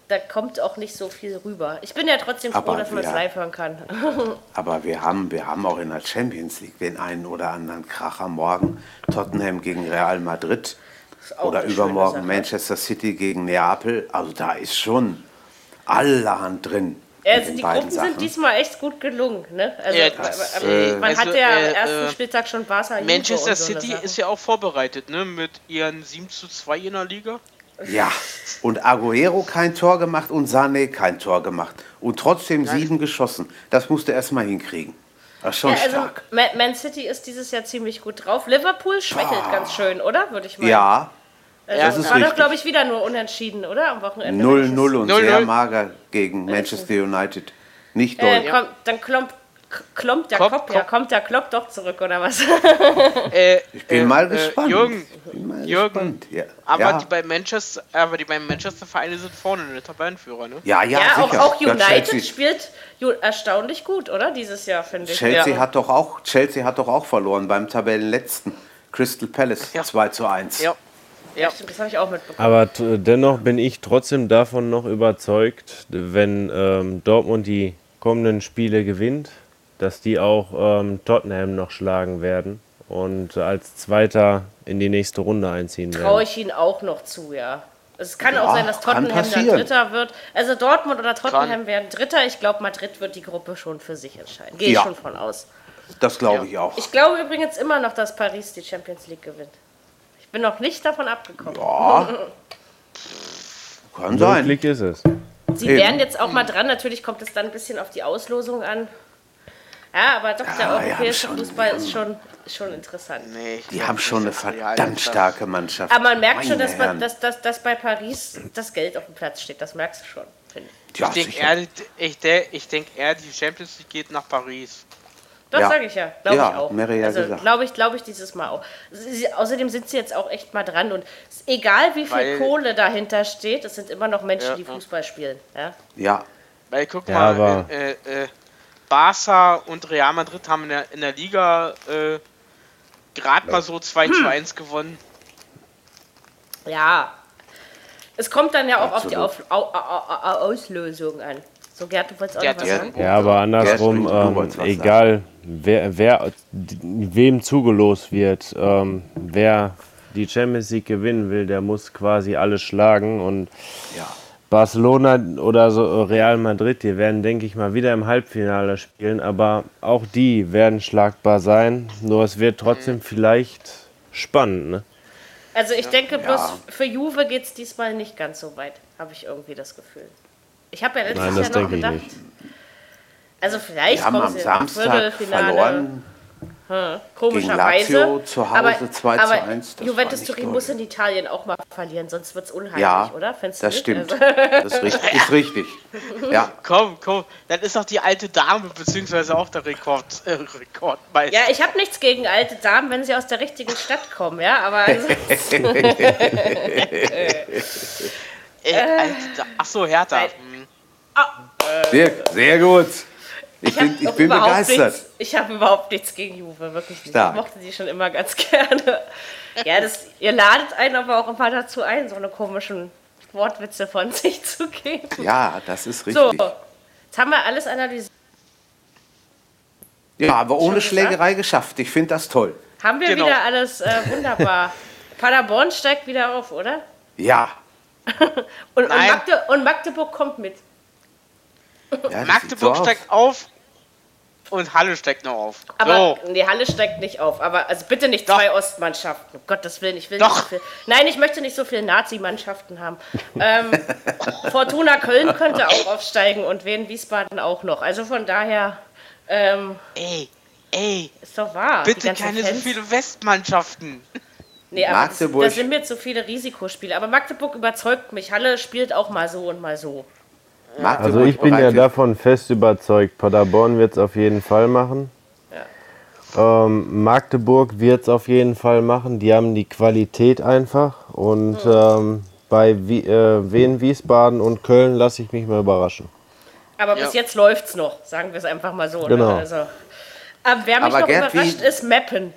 Da kommt auch nicht so viel rüber. Ich bin ja trotzdem froh, aber dass man es live hören kann. aber wir haben, wir haben auch in der Champions League den einen oder anderen Kracher morgen. Tottenham gegen Real Madrid. Oder übermorgen Manchester City gegen Neapel. Also da ist schon allerhand drin. Also die Gruppen Sachen. sind diesmal echt gut gelungen. Ne? Also, ja, das, äh, man also, hat ja am äh, ersten äh, Spieltag schon Barca Manchester so City ist ja auch vorbereitet, ne? Mit ihren 7 zu 2 in der Liga. Ja, und Aguero kein Tor gemacht und Sané kein Tor gemacht. Und trotzdem Nein. sieben geschossen. Das musste er erstmal hinkriegen. Das ist schon ja, also stark. Man City ist dieses Jahr ziemlich gut drauf. Liverpool schwächelt ah. ganz schön, oder? Würde ich mal. Ja, also das ist war doch, glaube ich, wieder nur unentschieden, oder? Am Wochenende. 0-0 und 0 -0. sehr mager gegen Manchester United. Nicht äh, deutlich. Äh, dann klompt, klompt der Kopf, Kopf, ja, kommt der Klopp doch zurück, oder was? Äh, ich bin äh, mal äh, gespannt. Jürgen, mal Jürgen gespannt. Ja. Aber, ja. Die bei Manchester, aber die beiden Manchester-Vereine sind vorne, der Tabellenführer, ne? Ja, ja, ja sicher. Auch, auch United spielt erstaunlich gut, oder? Dieses Jahr, finde ich. Chelsea, ja. hat doch auch, Chelsea hat doch auch verloren beim Tabellenletzten. Crystal Palace ja. 2 zu 1. Ja. Ja, das habe ich auch mitbekommen. Aber dennoch bin ich trotzdem davon noch überzeugt, wenn ähm, Dortmund die kommenden Spiele gewinnt, dass die auch ähm, Tottenham noch schlagen werden und als Zweiter in die nächste Runde einziehen werden. Traue ich ihnen auch noch zu, ja. Es kann ja, auch sein, dass Tottenham dann Dritter wird. Also Dortmund oder Tottenham kann. werden Dritter. Ich glaube, Madrid wird die Gruppe schon für sich entscheiden. Gehe ja. ich schon von aus. Das glaube ja. ich auch. Ich glaube übrigens immer noch, dass Paris die Champions League gewinnt. Ich bin noch nicht davon abgekommen. Ja. Kann sein. Glück ist es. Sie Eben. wären jetzt auch mal dran. Natürlich kommt es dann ein bisschen auf die Auslosung an. Ja, aber doch, der europäische Fußball ist schon, schon interessant. Nee, die haben schon eine verdammt starke Mannschaft. Aber man merkt Meine schon, dass, man, dass, dass, dass bei Paris das Geld auf dem Platz steht. Das merkst du schon, finde ich. Ja, ich denke eher, ich, ich denk eher, die Champions League geht nach Paris. Das ja. sage ich ja, glaube ja, ich auch. Ja also glaube ich, glaube ich dieses Mal auch. Sie, außerdem sind sie jetzt auch echt mal dran und egal wie viel Weil, Kohle dahinter steht, es sind immer noch Menschen, die Fußball spielen. Ja. ja. Weil guck mal, äh, äh, Barca und Real Madrid haben in der, in der Liga äh, gerade mal so 2 zu 1 gewonnen. Ja. Es kommt dann ja auch Absolut. auf die auf, au, au, Auslösung an. So, Gerd, du wolltest auch Gerd, was sagen? Ja, aber andersrum, ähm, egal wer, wer wem zugelost wird, ähm, wer die Champions League gewinnen will, der muss quasi alles schlagen und ja. Barcelona oder so Real Madrid, die werden, denke ich mal, wieder im Halbfinale spielen, aber auch die werden schlagbar sein. Nur es wird trotzdem mhm. vielleicht spannend. Ne? Also ich denke, bloß ja. für Juve geht es diesmal nicht ganz so weit, habe ich irgendwie das Gefühl. Ich habe ja letztes Nein, Jahr noch gedacht. Also vielleicht kommen sie am Samstag verloren. Hm, komischerweise. zu Hause aber, 2 aber zu 1. Juventus Turin muss in Italien auch mal verlieren, sonst wird es unheimlich, ja, oder? Findest das stimmt. Also das ist richtig. Ist richtig. Ja. Komm, komm, dann ist doch die alte Dame, beziehungsweise auch der Rekord, äh, Rekordmeister. Ja, ich habe nichts gegen alte Damen, wenn sie aus der richtigen Stadt kommen, ja, aber. Also äh, Achso, Hertha. Hm. Sehr, sehr gut. Ich, ich bin, ich bin begeistert. Nichts, ich habe überhaupt nichts gegen Juve, wirklich nicht. Stark. Ich mochte sie schon immer ganz gerne. Ja, das, ihr ladet einen aber auch immer dazu ein, so eine komischen Wortwitze von sich zu geben. Ja, das ist richtig. So, jetzt haben wir alles analysiert. Ja, aber ohne Schlägerei geschafft. Ich finde das toll. Haben wir genau. wieder alles äh, wunderbar. Paderborn steigt wieder auf, oder? Ja. und, und, Magde und Magdeburg kommt mit. Ja, Magdeburg so steigt auf und Halle steigt noch auf. Aber so. nee, Halle steigt nicht auf. Aber also bitte nicht Doch. zwei Ostmannschaften. Um Gottes Willen, ich will Doch. nicht so viel. Nein, ich möchte nicht so viele Nazi-Mannschaften haben. Ähm, Fortuna Köln könnte auch aufsteigen und Wien Wiesbaden auch noch. Also von daher. Ähm, ey, ey. Ist doch wahr. Bitte keine Fans. so viele Westmannschaften. Nee, aber das, das, sind mir zu viele Risikospiele. Aber Magdeburg überzeugt mich. Halle spielt auch mal so und mal so. Magdeburg also ich bin ja davon fest überzeugt, Paderborn wird es auf jeden Fall machen. Ja. Ähm, Magdeburg wird es auf jeden Fall machen. Die haben die Qualität einfach. Und mhm. ähm, bei Wie äh, Wien, Wiesbaden und Köln lasse ich mich mal überraschen. Aber bis ja. jetzt läuft es noch, sagen wir es einfach mal so. Ne? Genau. Ne? Also, aber wer mich Aber noch überrascht, ist Meppen.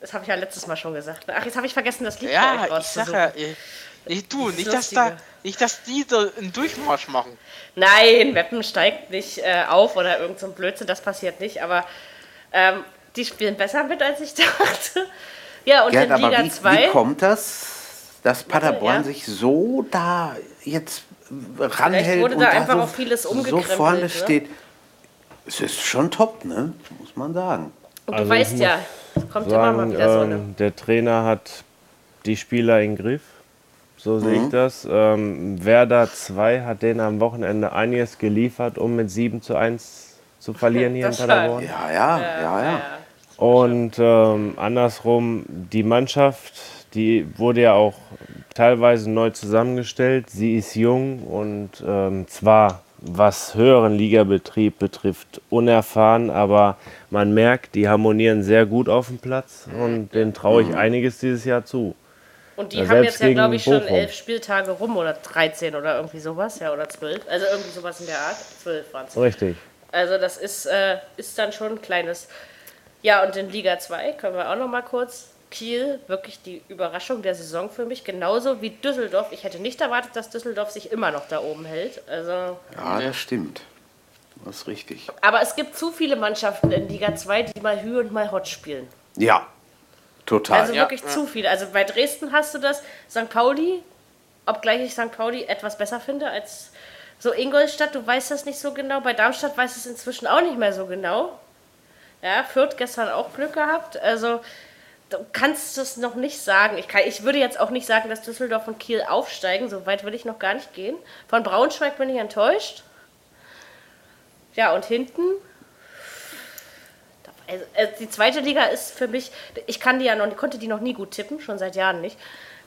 Das habe ich ja letztes Mal schon gesagt. Ach, jetzt habe ich vergessen, das Lied ja, ich sag ja, ich, du, nicht dass, da, nicht, dass die da einen Durchmarsch machen. Nein, Weppen steigt nicht äh, auf oder irgend so ein Blödsinn, das passiert nicht, aber ähm, die spielen besser mit, als ich dachte. Ja, und Gerd, in Liga 2. Wie kommt das, dass Paderborn ja. sich so da jetzt ranhält Vielleicht wurde und da einfach so, auf vieles so vorne ne? steht? Es ist schon top, ne? Muss man sagen. Und also du weißt ja, kommt sagen, immer mal wieder so eine. Ähm, der Trainer hat die Spieler im Griff. So sehe mhm. ich das. Ähm, Werder 2 hat denen am Wochenende einiges geliefert, um mit 7 zu 1 zu verlieren hier in Paderborn. Ja, ja, ja, ja. ja. Und ähm, andersrum, die Mannschaft, die wurde ja auch teilweise neu zusammengestellt. Sie ist jung und ähm, zwar was höheren Ligabetrieb betrifft, unerfahren, aber man merkt, die harmonieren sehr gut auf dem Platz und denen traue ich mhm. einiges dieses Jahr zu. Und die ja, haben jetzt ja, glaube ich, schon elf Spieltage rum oder 13 oder irgendwie sowas, ja, oder zwölf. Also irgendwie sowas in der Art. Zwölf waren es. Richtig. Also das ist, äh, ist dann schon ein kleines. Ja, und in Liga 2 können wir auch noch mal kurz. Kiel, wirklich die Überraschung der Saison für mich, genauso wie Düsseldorf. Ich hätte nicht erwartet, dass Düsseldorf sich immer noch da oben hält. Also, ja, das stimmt. Das ist richtig. Aber es gibt zu viele Mannschaften in Liga 2, die mal Hü und mal Hot spielen. Ja, Total. Also wirklich ja, zu viel. Also bei Dresden hast du das, St. Pauli, obgleich ich St. Pauli etwas besser finde als so Ingolstadt, du weißt das nicht so genau. Bei Darmstadt weiß es inzwischen auch nicht mehr so genau. Ja, Fürth gestern auch Glück gehabt. Also du kannst es noch nicht sagen. Ich, kann, ich würde jetzt auch nicht sagen, dass Düsseldorf und Kiel aufsteigen. So weit würde ich noch gar nicht gehen. Von Braunschweig bin ich enttäuscht. Ja, und hinten Also, also, die zweite Liga ist für mich, ich kann die ja noch, konnte die noch nie gut tippen, schon seit Jahren nicht.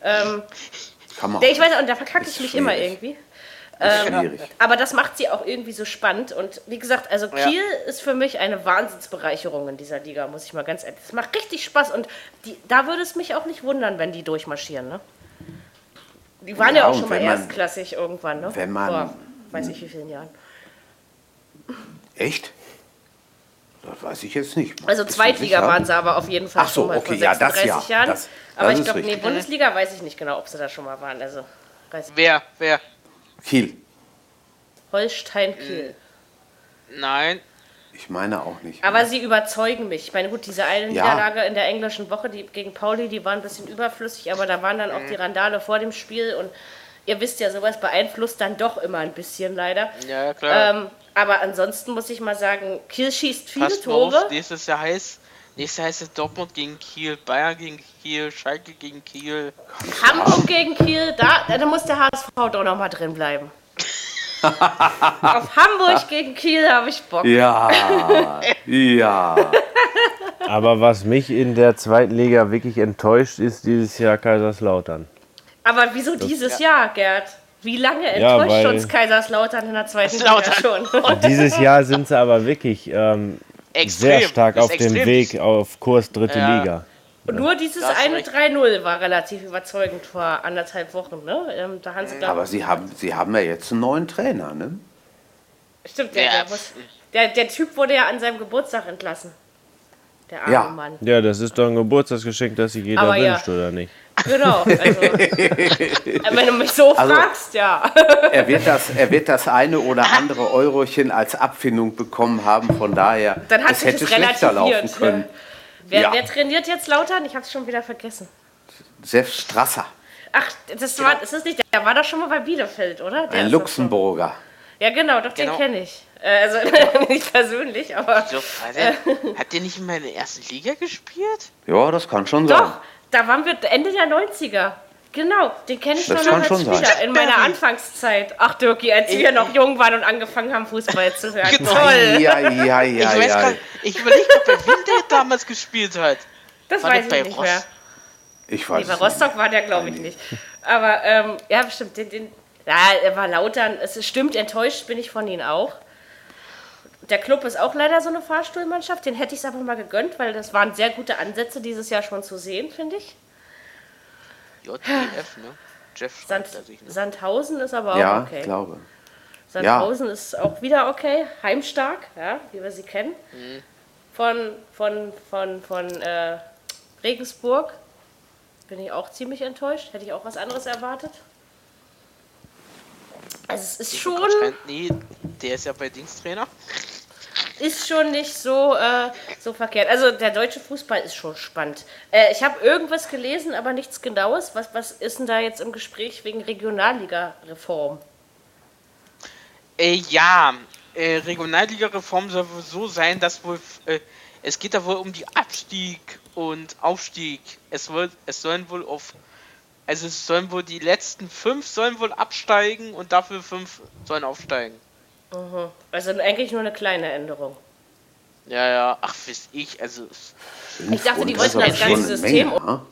Ähm, kann man. Ich weiß, und da verkacke ich mich schwierig. immer irgendwie. Ähm, aber das macht sie auch irgendwie so spannend. Und wie gesagt, also Kiel ja. ist für mich eine Wahnsinnsbereicherung in dieser Liga, muss ich mal ganz ehrlich. Es macht richtig Spaß und die, da würde es mich auch nicht wundern, wenn die durchmarschieren. Ne? Die waren ja, ja auch schon mal man, erstklassig irgendwann, ne? Wenn man. Vor weiß ich wie vielen Jahren. Echt? Das weiß ich jetzt nicht. Also Zweitliga waren sie aber auf jeden Fall Ach so, schon mal okay, vor 36 ja, das, ja, Jahren. Das, aber ich glaube, nee, Bundesliga weiß ich nicht genau, ob sie da schon mal waren. Also, wer? Wer? Kiel. Holstein Kiel. Nein. Ich meine auch nicht. Aber sie überzeugen mich. Ich meine, gut, diese eine ja. Niederlage in der englischen Woche die, gegen Pauli, die war ein bisschen überflüssig, aber da waren dann auch mhm. die Randale vor dem Spiel und ihr wisst ja, sowas beeinflusst dann doch immer ein bisschen leider. Ja, klar. Ähm, aber ansonsten muss ich mal sagen, Kiel schießt viele Passt Tore. Auf, nächstes Jahr heißt Nächstes heißt es Dortmund gegen Kiel, Bayern gegen Kiel, Schalke gegen Kiel. Hamburg gegen Kiel, da, da muss der HSV doch noch mal drin bleiben. Auf Hamburg gegen Kiel habe ich Bock. Ja, ja. Aber was mich in der zweiten Liga wirklich enttäuscht, ist dieses Jahr Kaiserslautern. Aber wieso dieses ja. Jahr, Gerd? Wie lange enttäuscht ja, uns Kaiserslautern in der zweiten Liga schon? dieses Jahr sind sie aber wirklich ähm, extrem, sehr stark auf dem Weg auf Kurs dritte ja. Liga. Und nur dieses eine 3-0 war relativ überzeugend vor anderthalb Wochen. Ne? Ähm, da haben sie, Aber sie haben, sie haben ja jetzt einen neuen Trainer, ne? Stimmt, der, der, der, der Typ wurde ja an seinem Geburtstag entlassen. Der arme ja. Mann. Ja, das ist doch ein Geburtstagsgeschenk, das sich jeder Aber wünscht, ja. oder nicht? Genau. Also, wenn du mich so also, fragst, ja. er, wird das, er wird das eine oder andere Eurochen als Abfindung bekommen haben, von daher Dann hat es hätte das schlechter laufen können. Ja. Wer, ja. wer, trainiert jetzt Lautern? Ich habe es schon wieder vergessen. Sepp Strasser. Ach, das war, das ist nicht, der war doch schon mal bei Bielefeld, oder? Der Ein Luxemburger. Ja, genau, doch genau. den kenne ich. Äh, also nicht persönlich, aber. So, der, hat der nicht in meiner ersten Liga gespielt? Ja, das kann schon sein. Doch, da waren wir Ende der 90er. Genau, den kenne ich das noch als Spieler sein. in meiner Anfangszeit. Ach Dirki, als ich wir noch jung waren und angefangen haben, Fußball zu hören. Genau. Toll. Ja, ja, ja, ich, ja. ich überlege, ob er Winter damals gespielt hat. Das war weiß ich nicht Rost? mehr. Ich weiß nee, bei Rostock war der, glaube ich, nicht. Aber ähm, ja, bestimmt. Den, den, ja, er war lautern. Es stimmt, enttäuscht bin ich von ihm auch. Der Club ist auch leider so eine Fahrstuhlmannschaft. Den hätte ich es aber mal gegönnt, weil das waren sehr gute Ansätze dieses Jahr schon zu sehen, finde ich. JTF, ne? Jeff Sand, sich, ne? Sandhausen ist aber auch ja, okay. Ja, glaube. Sandhausen ja. ist auch wieder okay. Heimstark, ja, wie wir sie kennen. Mhm. Von, von, von, von äh, Regensburg bin ich auch ziemlich enttäuscht. Hätte ich auch was anderes erwartet. Also es ist schon. Nee, der ist ja bei Diensttrainer ist schon nicht so, äh, so verkehrt. Also der deutsche Fußball ist schon spannend. Äh, ich habe irgendwas gelesen, aber nichts Genaues. Was, was ist denn da jetzt im Gespräch wegen Regionalliga-Reform? Äh, ja, äh, Regionalliga-Reform soll wohl so sein, dass wohl äh, es geht da wohl um die Abstieg und Aufstieg. Es, wird, es sollen wohl auf also es sollen wohl die letzten fünf sollen wohl absteigen und dafür fünf sollen aufsteigen. Mhm. Also eigentlich nur eine kleine Änderung. Ja, ja, ach, weiß ich, also. Ich dachte, die wollten das ganze System. um.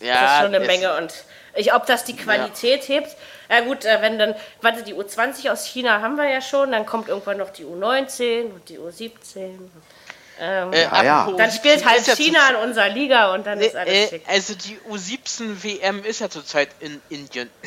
Ja, das ist schon eine Menge und ich, ob das die Qualität ja. hebt. Ja gut, äh, wenn dann, warte, die U20 aus China haben wir ja schon, dann kommt irgendwann noch die U19 und die U17. Ähm, äh, ja, ja. Dann spielt halt China in unserer Liga und dann äh, ist alles äh, schick. Also die U17 WM ist ja zurzeit in Indien.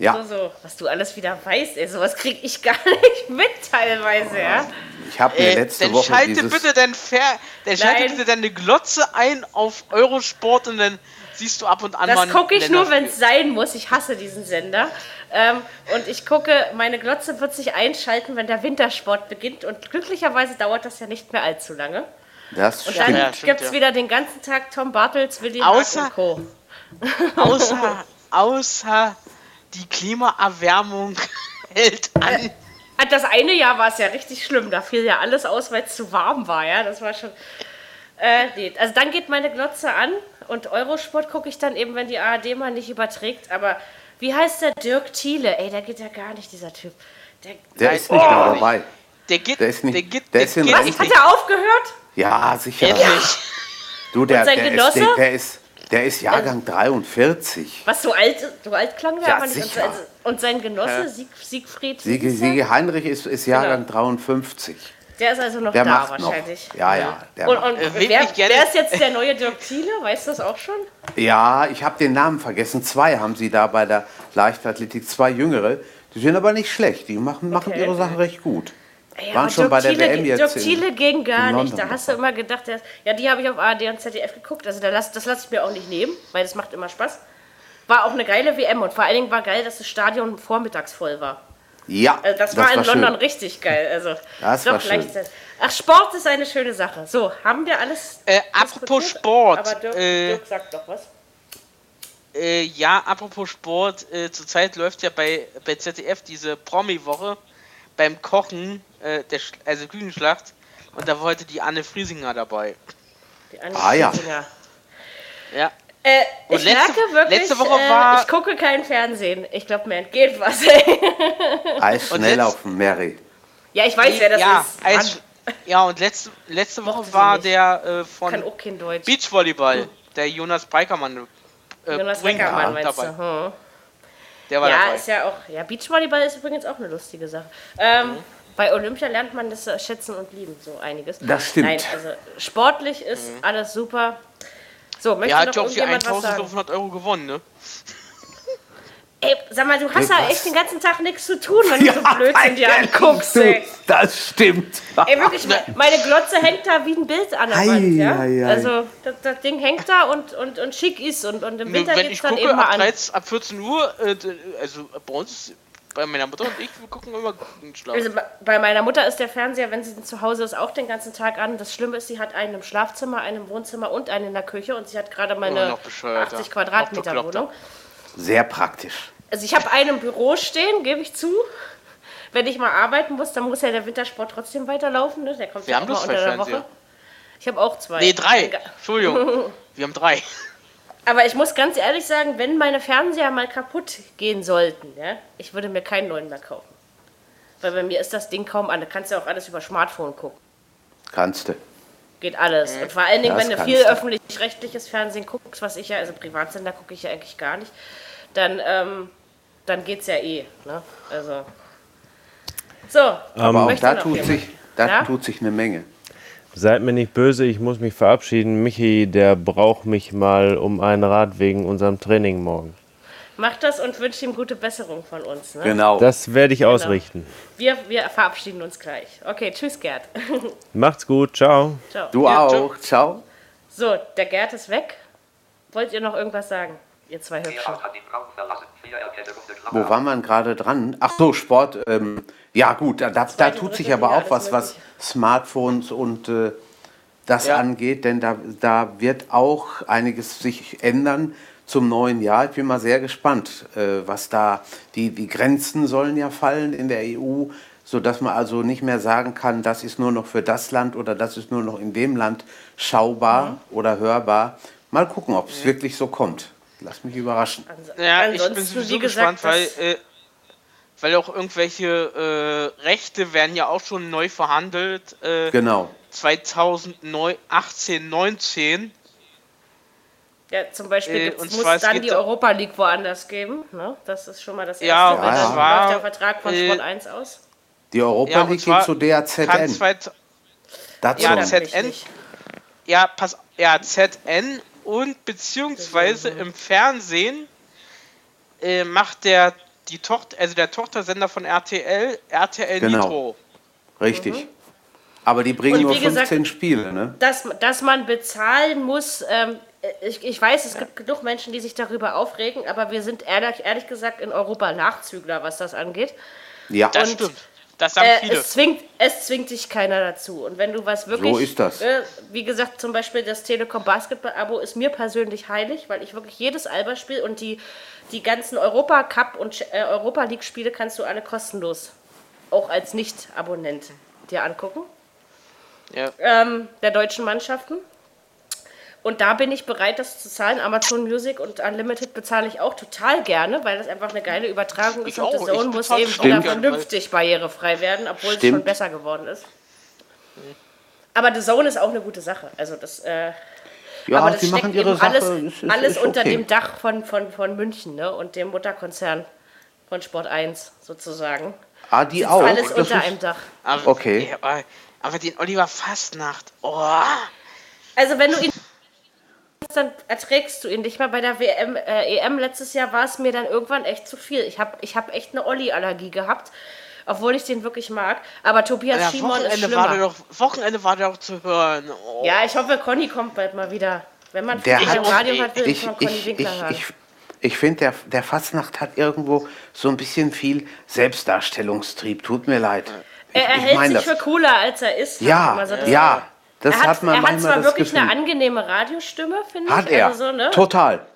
Ja. So, so, was du alles wieder weißt, ey, sowas krieg ich gar nicht mit teilweise, ja. Ich habe mir äh, letzte dann Woche schalte dieses bitte dein Fer dann schalte bitte deine Glotze ein auf Eurosport und dann siehst du ab und an. Das gucke ich nur, wenn es sein muss. Ich hasse diesen Sender. Ähm, und ich gucke, meine Glotze wird sich einschalten, wenn der Wintersport beginnt. Und glücklicherweise dauert das ja nicht mehr allzu lange. Das und stimmt. dann ja, gibt es ja. wieder den ganzen Tag Tom Bartels, Willi außer, und Co. Außer, außer die Klimaerwärmung hält an. Äh, das eine Jahr war es ja richtig schlimm. Da fiel ja alles aus, weil es zu warm war. Ja, das war schon. Äh, nee. Also dann geht meine Glotze an und Eurosport gucke ich dann eben, wenn die ARD mal nicht überträgt. Aber wie heißt der Dirk Thiele? Ey, der geht ja gar nicht, dieser Typ. Der, der ist nicht oh, mehr dabei. Der geht, Der ist nicht- der geht, der ist in geht Was? Hat er aufgehört? Ja, sicher. Endlich. Du, der, Und sein der, ist, Genosse? der, der ist, der ist Jahrgang 43. Was, so alt, so alt klang der Ja, aber nicht. Und, sicher. also- und sein Genosse, Sieg, Siegfried, Siege? Siege Heinrich ist, ist Jahrgang 53. der ist also noch Der da macht noch. wahrscheinlich. Ja, ja. Der Und, und Äh, wer, wer ist jetzt der neue Dirk Thiele? Weißt du das auch schon? Ja, ich habe den Namen vergessen. Zwei haben sie da bei der Leichtathletik, zwei Jüngere. Die sind aber nicht schlecht. Die machen, machen Okay. ihre Sache recht gut. Ja, Waren schon Dirk bei der Thiele, WM jetzt Dirk Thiele ging gar nicht. Da hast du immer gedacht, der, ja, die habe ich auf ARD und ZDF geguckt. Also da lass, das lasse ich mir auch nicht nehmen, weil das macht immer Spaß. War auch eine geile WM und vor allen Dingen war geil, dass das Stadion vormittags voll war. Ja, Also das, war in schön. London richtig geil. Also Das doch war schön. gleichzeitig. Ach, Sport ist eine schöne Sache. So, haben wir alles. Äh, apropos? Sport, Aber Dirk, äh, Dirk sagt doch was. Äh, ja, apropos Sport, äh, zurzeit läuft ja bei, bei ZDF diese Promi-Woche beim Kochen, äh, der, Sch- also Küchenschlacht. Und da war heute die Anne Friesinger dabei. Die Anne Ah, ja. Friesinger. Ja. Äh, Und ich letzte- merke wirklich, letzte Woche äh, war- ich gucke kein Fernsehen. Ich glaube, mir entgeht was. Eis schnell auf Mary. ja, ich weiß, wer das ja, ist. Eis, ja, und letzte, letzte Woche war der äh, von. Beachvolleyball, der Jonas Breikermann. Äh, Jonas war meinst du? dabei. Hm. Der war Ja, dabei. ist ja auch. Ja, Beachvolleyball ist übrigens auch eine lustige Sache. Ähm, Mhm. Bei Olympia lernt man das äh, schätzen und lieben, so einiges. Das stimmt. Nein, also sportlich ist alles super. So, möchte er noch hat ja auch die irgendjemand was sagen? 1500 Euro gewonnen, ne? Ey, sag mal, du hast Ey, ja echt den ganzen Tag nichts zu tun, wenn du so Blödsinn dir anguckst, ey. Das stimmt. Ey, wirklich, me- meine Glotze hängt da wie ein Bild an der Ei, Wand, ja? ei, ei. Also, das, das Ding hängt da und, und, und schick ist und, und im Nur Winter geht's ich dann gucke, eben mal ab, an. 13, ab 14 Uhr, äh, also bei uns, bei meiner Mutter und ich, wir gucken immer Schlaf. Also bei- bei meiner Mutter ist der Fernseher, wenn sie zu Hause ist, auch den ganzen Tag an. Das Schlimme ist, sie hat einen im Schlafzimmer, einen im Wohnzimmer und einen in der Küche und sie hat gerade mal Immer eine noch bescheuerter. 80 Noch Quadratmeter. Wohnung. Sehr praktisch. Also ich habe einen im Büro stehen, gebe ich zu. Wenn ich mal arbeiten muss, dann muss ja der Wintersport trotzdem weiterlaufen. Ne? Der kommt Wir ja haben bloß unter zwei der Fernseher. Woche. Ich habe auch zwei. Nee, drei. Entschuldigung. Wir haben drei. Aber ich muss ganz ehrlich sagen, wenn meine Fernseher mal kaputt gehen sollten, ja, ich würde mir keinen neuen mehr kaufen. Weil bei mir ist das Ding kaum an. Da kannst du ja auch alles über Smartphone gucken. Kannst du. Geht alles. Und vor allen Dingen, Das wenn du viel öffentlich-rechtliches Fernsehen guckst, was ich ja, also Privatsender gucke ich ja eigentlich gar nicht, dann, ähm, dann geht's ja eh. Ne? Also. So, Aber auch da tut sich, da Ja? tut sich eine Menge. Seid mir nicht böse, ich muss mich verabschieden. Michi, der braucht mich mal um einen Rat wegen unserem Training morgen. Macht das und wünscht ihm gute Besserung von uns. Ne? Genau. Das werde ich ausrichten. Wir, wir verabschieden uns gleich. Okay, tschüss, Gerd. Macht's gut, ciao. Ciao. Du auch. Ciao. So, der Gerd ist weg. Wollt ihr noch irgendwas sagen, ihr zwei Hübschen? Wo war man gerade dran? Ach so, Sport. Ähm, ja gut, da, da, da tut sich aber auch was, was Smartphones und äh, das Ja. angeht, denn da, da wird auch einiges sich ändern zum neuen Jahr. Ich bin mal sehr gespannt, äh, was da, die, die Grenzen sollen ja fallen in der EU, sodass man also nicht mehr sagen kann, das ist nur noch für das Land oder das ist nur noch in dem Land schaubar Mhm. oder hörbar. Mal gucken, ob es wirklich so kommt. Lass mich überraschen. Ja, ich bin Ansonsten, sowieso wie gesagt, gespannt, weil, äh, weil auch irgendwelche äh, Rechte werden ja auch schon neu verhandelt. Äh, Genau. 2018, 19. Ja, zum Beispiel Äh, muss zwar, es dann die Europa League woanders geben. Ne? Das ist schon mal das Erste. Ja, und dann zwar, läuft der Vertrag von äh, Sport 1 aus. Die Europa Ja, League geht zu DAZN. zweit, Dazu. Ja, ZN. ja, pass, ja, ZN und beziehungsweise im Fernsehen äh, macht der die Tochter, also der Tochtersender von RTL, RTL Genau. Nitro. Richtig. Aber die bringen nur wie gesagt- 15 Spiele, ne? Dass, dass man bezahlen muss, ähm, ich, ich weiß, es gibt genug Menschen, die sich darüber aufregen, aber wir sind ehrlich, ehrlich gesagt in Europa Nachzügler, was das angeht. Ja. Das Und, stimmt. Das sagen Äh, viele. es, zwingt, es zwingt dich keiner dazu. Und wenn du was wirklich. So ist das. Äh, wie gesagt, zum Beispiel das Telekom Basketball-Abo ist mir persönlich heilig, weil ich wirklich jedes Alba-Spiel und die, die ganzen Europa Cup und äh, Europa League-Spiele kannst du alle kostenlos, auch als Nicht-Abonnent, dir angucken ja. ähm, der deutschen Mannschaften. Und da bin ich bereit, das zu zahlen. Amazon Music und Unlimited bezahle ich auch total gerne, weil das einfach eine geile Übertragung ist. Ich und auch. The Zone muss eben es wieder vernünftig barrierefrei werden, obwohl es Stimmt. schon besser geworden ist. Aber The Zone ist auch eine gute Sache. Also das, äh, Ja, aber das sie steckt machen ihre Sache. alles, ist- ist- alles ist unter okay. dem Dach von, von, von München ne? und dem Mutterkonzern von Sport 1 sozusagen. Ah, die Sitzt auch. alles Das unter ist- einem Dach. Aber, Okay. Aber, aber den Oliver Fastnacht. Oh. Also wenn du ihn dann erträgst du ihn nicht mehr. Bei der WM, äh, EM letztes Jahr war es mir dann irgendwann echt zu viel. Ich habe ich hab echt eine Olli-Allergie gehabt, obwohl ich den wirklich mag. Aber Tobias Ja, Schimon ist Wochenende, war der schlimmer. doch, Wochenende war der doch zu hören. Oh. Ja, ich hoffe, Conny kommt bald mal wieder. Wenn man Der hat- Radio hat, will ich, ich, von Conny ich, ich, Winkler hören. ich, ich finde, der, der Fastnacht hat irgendwo so ein bisschen viel Selbstdarstellungstrieb. Tut mir leid. Ich, er er ich hält sich das. für cooler, als er ist. Ja, man so das- ja. Das er hat, hat man er hat zwar das wirklich Gefühl. eine angenehme Radiostimme, finde ich. Hat er. Also so, ne? Total.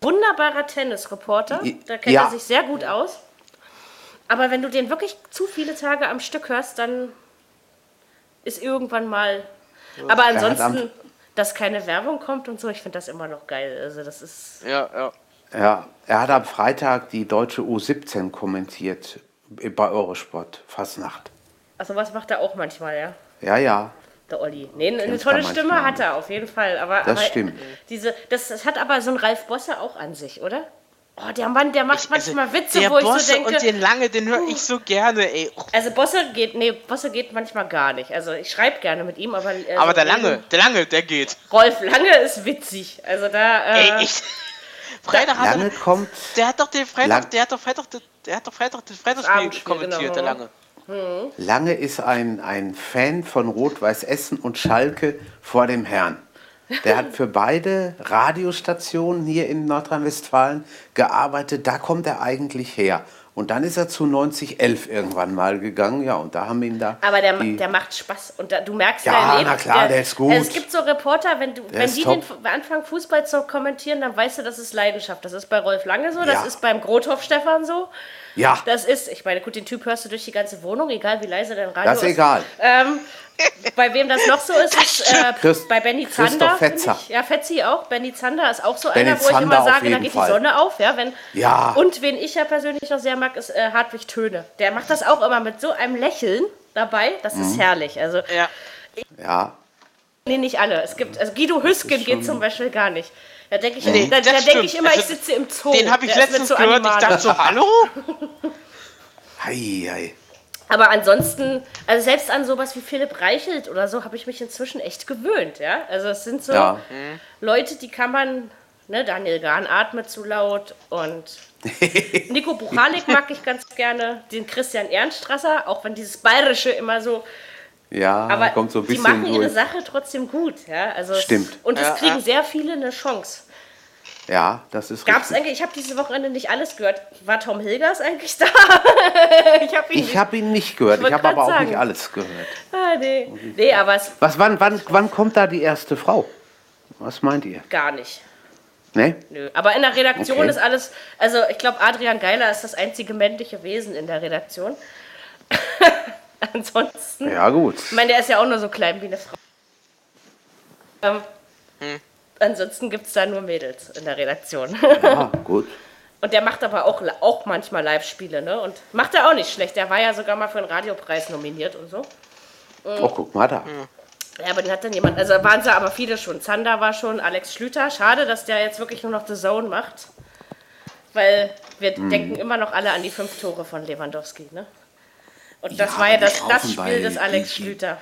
Wunderbarer Tennisreporter. Da kennt ja. er sich sehr gut aus. Aber wenn du den wirklich zu viele Tage am Stück hörst, dann ist irgendwann mal. Aber ansonsten, dass keine Werbung kommt und so, ich finde das immer noch geil. Also das ist. Ja, ja. Ja, er hat am Freitag die deutsche U17 kommentiert bei Eurosport, Fastnacht. Also was macht er auch manchmal, ja. Ja, ja. Der Olli. Nee, eine tolle Stimme manchmal. hat er auf jeden Fall. Aber, Das aber stimmt. Diese, das, das hat aber so ein Ralf Bosse auch an sich, oder? Oh, der Mann, der macht Also, manchmal Witze, wo ich Bosse so denke. und den Lange, den höre ich so gerne, ey. Also Bosse geht, nee, Bosse geht manchmal gar nicht. Also ich schreibe gerne mit ihm, aber. Also aber der Lange, der Lange, der geht. Rolf Lange ist witzig. Also da. Äh, Ey, ich. Freitag hat Lange er, kommt. der hat doch den Freitag, Lang- der hat doch Freitag, der hat doch Freitag das Freitagsspiel kommentiert, genau. der Lange. Lange ist ein, ein Fan von Rot-Weiß Essen und Schalke vor dem Herrn. Der hat für beide Radiostationen hier in Nordrhein-Westfalen gearbeitet. Da kommt er eigentlich her. Und dann ist er zu 9011 irgendwann mal gegangen. Ja, und da haben ihn da. aber der, die, der macht Spaß und da, du merkst Ja, ja, na klar, der ist gut. Es gibt so Reporter, wenn, du, wenn ist die top. den anfangen Fußball zu kommentieren, dann weißt du, das ist Leidenschaft. Das ist bei Rolf Lange so, das Ja. ist beim Grothoff Stefan so. Ja, Das ist, ich meine, gut, den Typ hörst du durch die ganze Wohnung, egal wie leise dein Radio das ist egal. Ähm, bei wem das noch so ist, ist äh, Christ- bei Benny Zander. Fetzer. Ich. Ja, Fetzi auch. Benny Zander ist auch so Benny einer, wo ich Zander immer auf sage, da geht Fall. die Sonne auf. Ja, wenn, Ja. Und wen ich ja persönlich noch sehr mag, ist äh, Hartwig Töne. Der macht das auch immer mit so einem Lächeln dabei. Das ist Mhm. herrlich. Also, Ja. Ja, nee, nicht alle. Es gibt, also Guido Hüsken geht zum Beispiel gar nicht. Da denke ich, Nee, da, da denk stimmt. ich immer, Also, ich sitze im Zoo. Den habe ich ist letztens so gehört, ich dachte so, hallo? hei, hei. Aber ansonsten, also selbst an sowas wie Philipp Reichelt oder so, habe ich mich inzwischen echt gewöhnt, ja. Also es sind so Ja. Leute, die kann man, ne, Daniel Gahn atmet zu laut und Nico Buchalik mag ich ganz gerne, den Christian Ernstrasser, auch wenn dieses Bayerische immer so, Ja, aber kommt so ein die bisschen machen ihre durch. Sache trotzdem gut, ja. Also es- Stimmt. Und es Ja, kriegen ja. sehr viele eine Chance. Ja, das ist Gab es richtig. eigentlich, ich habe dieses Wochenende nicht alles gehört. War Tom Hilgers eigentlich da? ich habe ihn Ich nicht. habe ihn nicht gehört. Ich Ich habe aber grad auch nicht sagen. alles gehört. Ah, nee. nee, aber es Was, wann, wann, wann kommt da die erste Frau? Was meint ihr? gar nicht. Ne? Nö, aber in der Redaktion Okay. ist alles, also ich glaube, Adrian Geiler ist das einzige männliche Wesen in der Redaktion. Ansonsten, Ja, gut. ich meine, der ist ja auch nur so klein wie eine Frau. Ähm, Hm. Ansonsten gibt es da nur Mädels in der Redaktion. Ja, gut. Und der macht aber auch, auch manchmal Live-Spiele, ne? Und macht er auch nicht schlecht. Der war ja sogar mal für einen Radiopreis nominiert und so. Oh, guck mal da. Ja, aber den hat dann jemand, also waren sie aber viele schon. Zander war schon, Alex Schlüter. Schade, dass der jetzt wirklich nur noch The Zone macht. Weil wir Hm. denken immer noch alle an die fünf Tore von Lewandowski, ne? Und das Ja, war ja das, das Spiel des Alex Schlüter.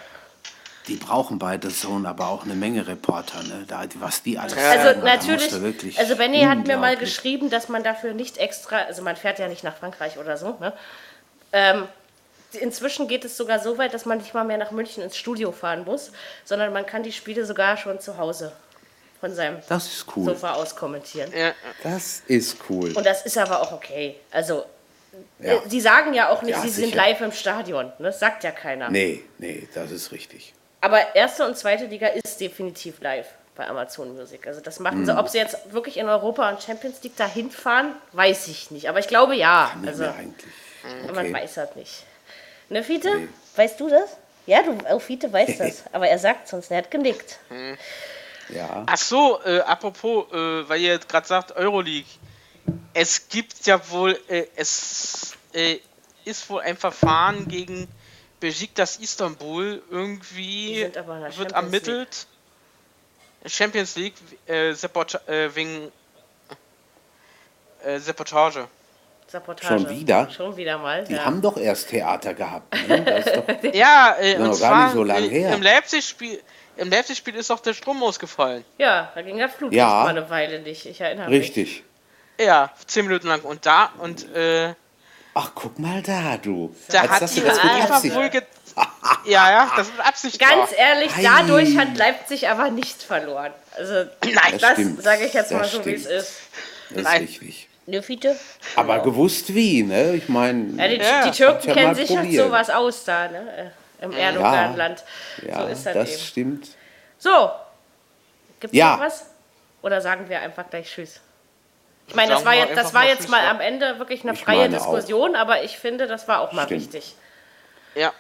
Die brauchen bei The Zone aber auch eine Menge Reporter, ne? Da, was die alles Also sagen, natürlich, also Benny hat mir mal geschrieben, dass man dafür nicht extra, also man fährt ja nicht nach Frankreich oder so, ne? Ähm, inzwischen geht es sogar so weit, dass man nicht mal mehr nach München ins Studio fahren muss, sondern man kann die Spiele sogar schon zu Hause von seinem Das ist cool. Sofa aus kommentieren. Ja. Das ist cool. Und das ist aber auch okay. Also, Ja. äh, sie sagen ja auch nicht, Ja, sie sind sicher. live im Stadion. Ne? Das sagt ja keiner. Nee, nee, das ist richtig. Aber erste und zweite Liga ist definitiv live bei Amazon Music. Also das machen Mhm. sie. Ob sie jetzt wirklich in Europa und Champions League dahin fahren, weiß ich nicht. Aber ich glaube ja. Nicht Also eigentlich. man Okay. weiß das nicht. Ne, Fiete? Weißt du das? Ja, du, oh, Fiete weiß das. Aber er sagt sonst, er hat genickt. Ja. Ach so, äh, apropos, äh, weil ihr jetzt gerade sagt Euroleague. Es gibt ja wohl, äh, es äh, ist wohl ein Verfahren gegen Besiktas Istanbul. Irgendwie wird Champions ermittelt. Champions League äh, äh, wegen äh, Sabotage. Sabotage. Schon wieder? Schon wieder mal. Die ja. haben doch erst Theater gehabt. Ne? Das ist doch, Ja, äh, und noch gar zwar nicht so äh, her. im Leipzig-Spiel im Leipzig-Spiel ist doch der Strom ausgefallen. ja, da ging der Flug Ja. mal eine Weile nicht. Ich erinnere mich. richtig. Ja, zehn Minuten lang. Und da, und äh, Ach, guck mal da, du. da Als hat die das UEFA Absicht- wohl ge Ja, ja, das mit Absicht Ganz war. ehrlich, dadurch hat Leipzig aber nichts verloren. Also, Nein, das stimmt. sage ich jetzt Das mal so, wie es ist. Das ist Nein. richtig. Ne, Fiete? Aber gewusst wie, ne? Ich meine, Ja, die, Ja, die Türken kennen sich halt sowas aus da, ne? äh, Im Erdogan-Land. ja, so ist das, das eben. stimmt. So, gibt es Ja. noch was? Oder sagen wir einfach gleich Tschüss? Ich meine, das war jetzt, das war mal jetzt mal ja. am Ende wirklich eine Ich freie meine auch. Diskussion, aber ich finde, das war auch mal Stimmt. wichtig. Ja.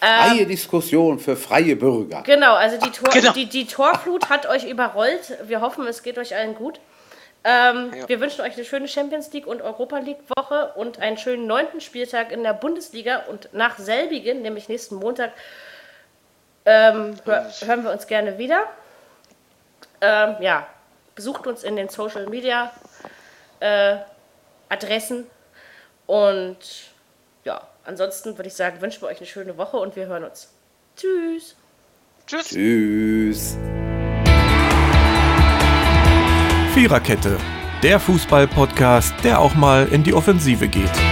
Freie Diskussion für freie Bürger. Genau, also die, Tor, Genau. die, die Torflut hat euch überrollt. Wir hoffen, es geht euch allen gut. Ähm, Ja. Wir wünschen euch eine schöne Champions League und Europa League Woche und einen schönen neunten Spieltag in der Bundesliga. Und nach selbigen, nämlich nächsten Montag, ähm, hör, hören wir uns gerne wieder. Ähm, ja, besucht uns in den Social Media äh, Adressen und ja, ansonsten würde ich sagen, wünschen wir euch eine schöne Woche und wir hören uns. Tschüss. Tschüss. Tschüss. Viererkette, der Fußball-Podcast, der auch mal in die Offensive geht.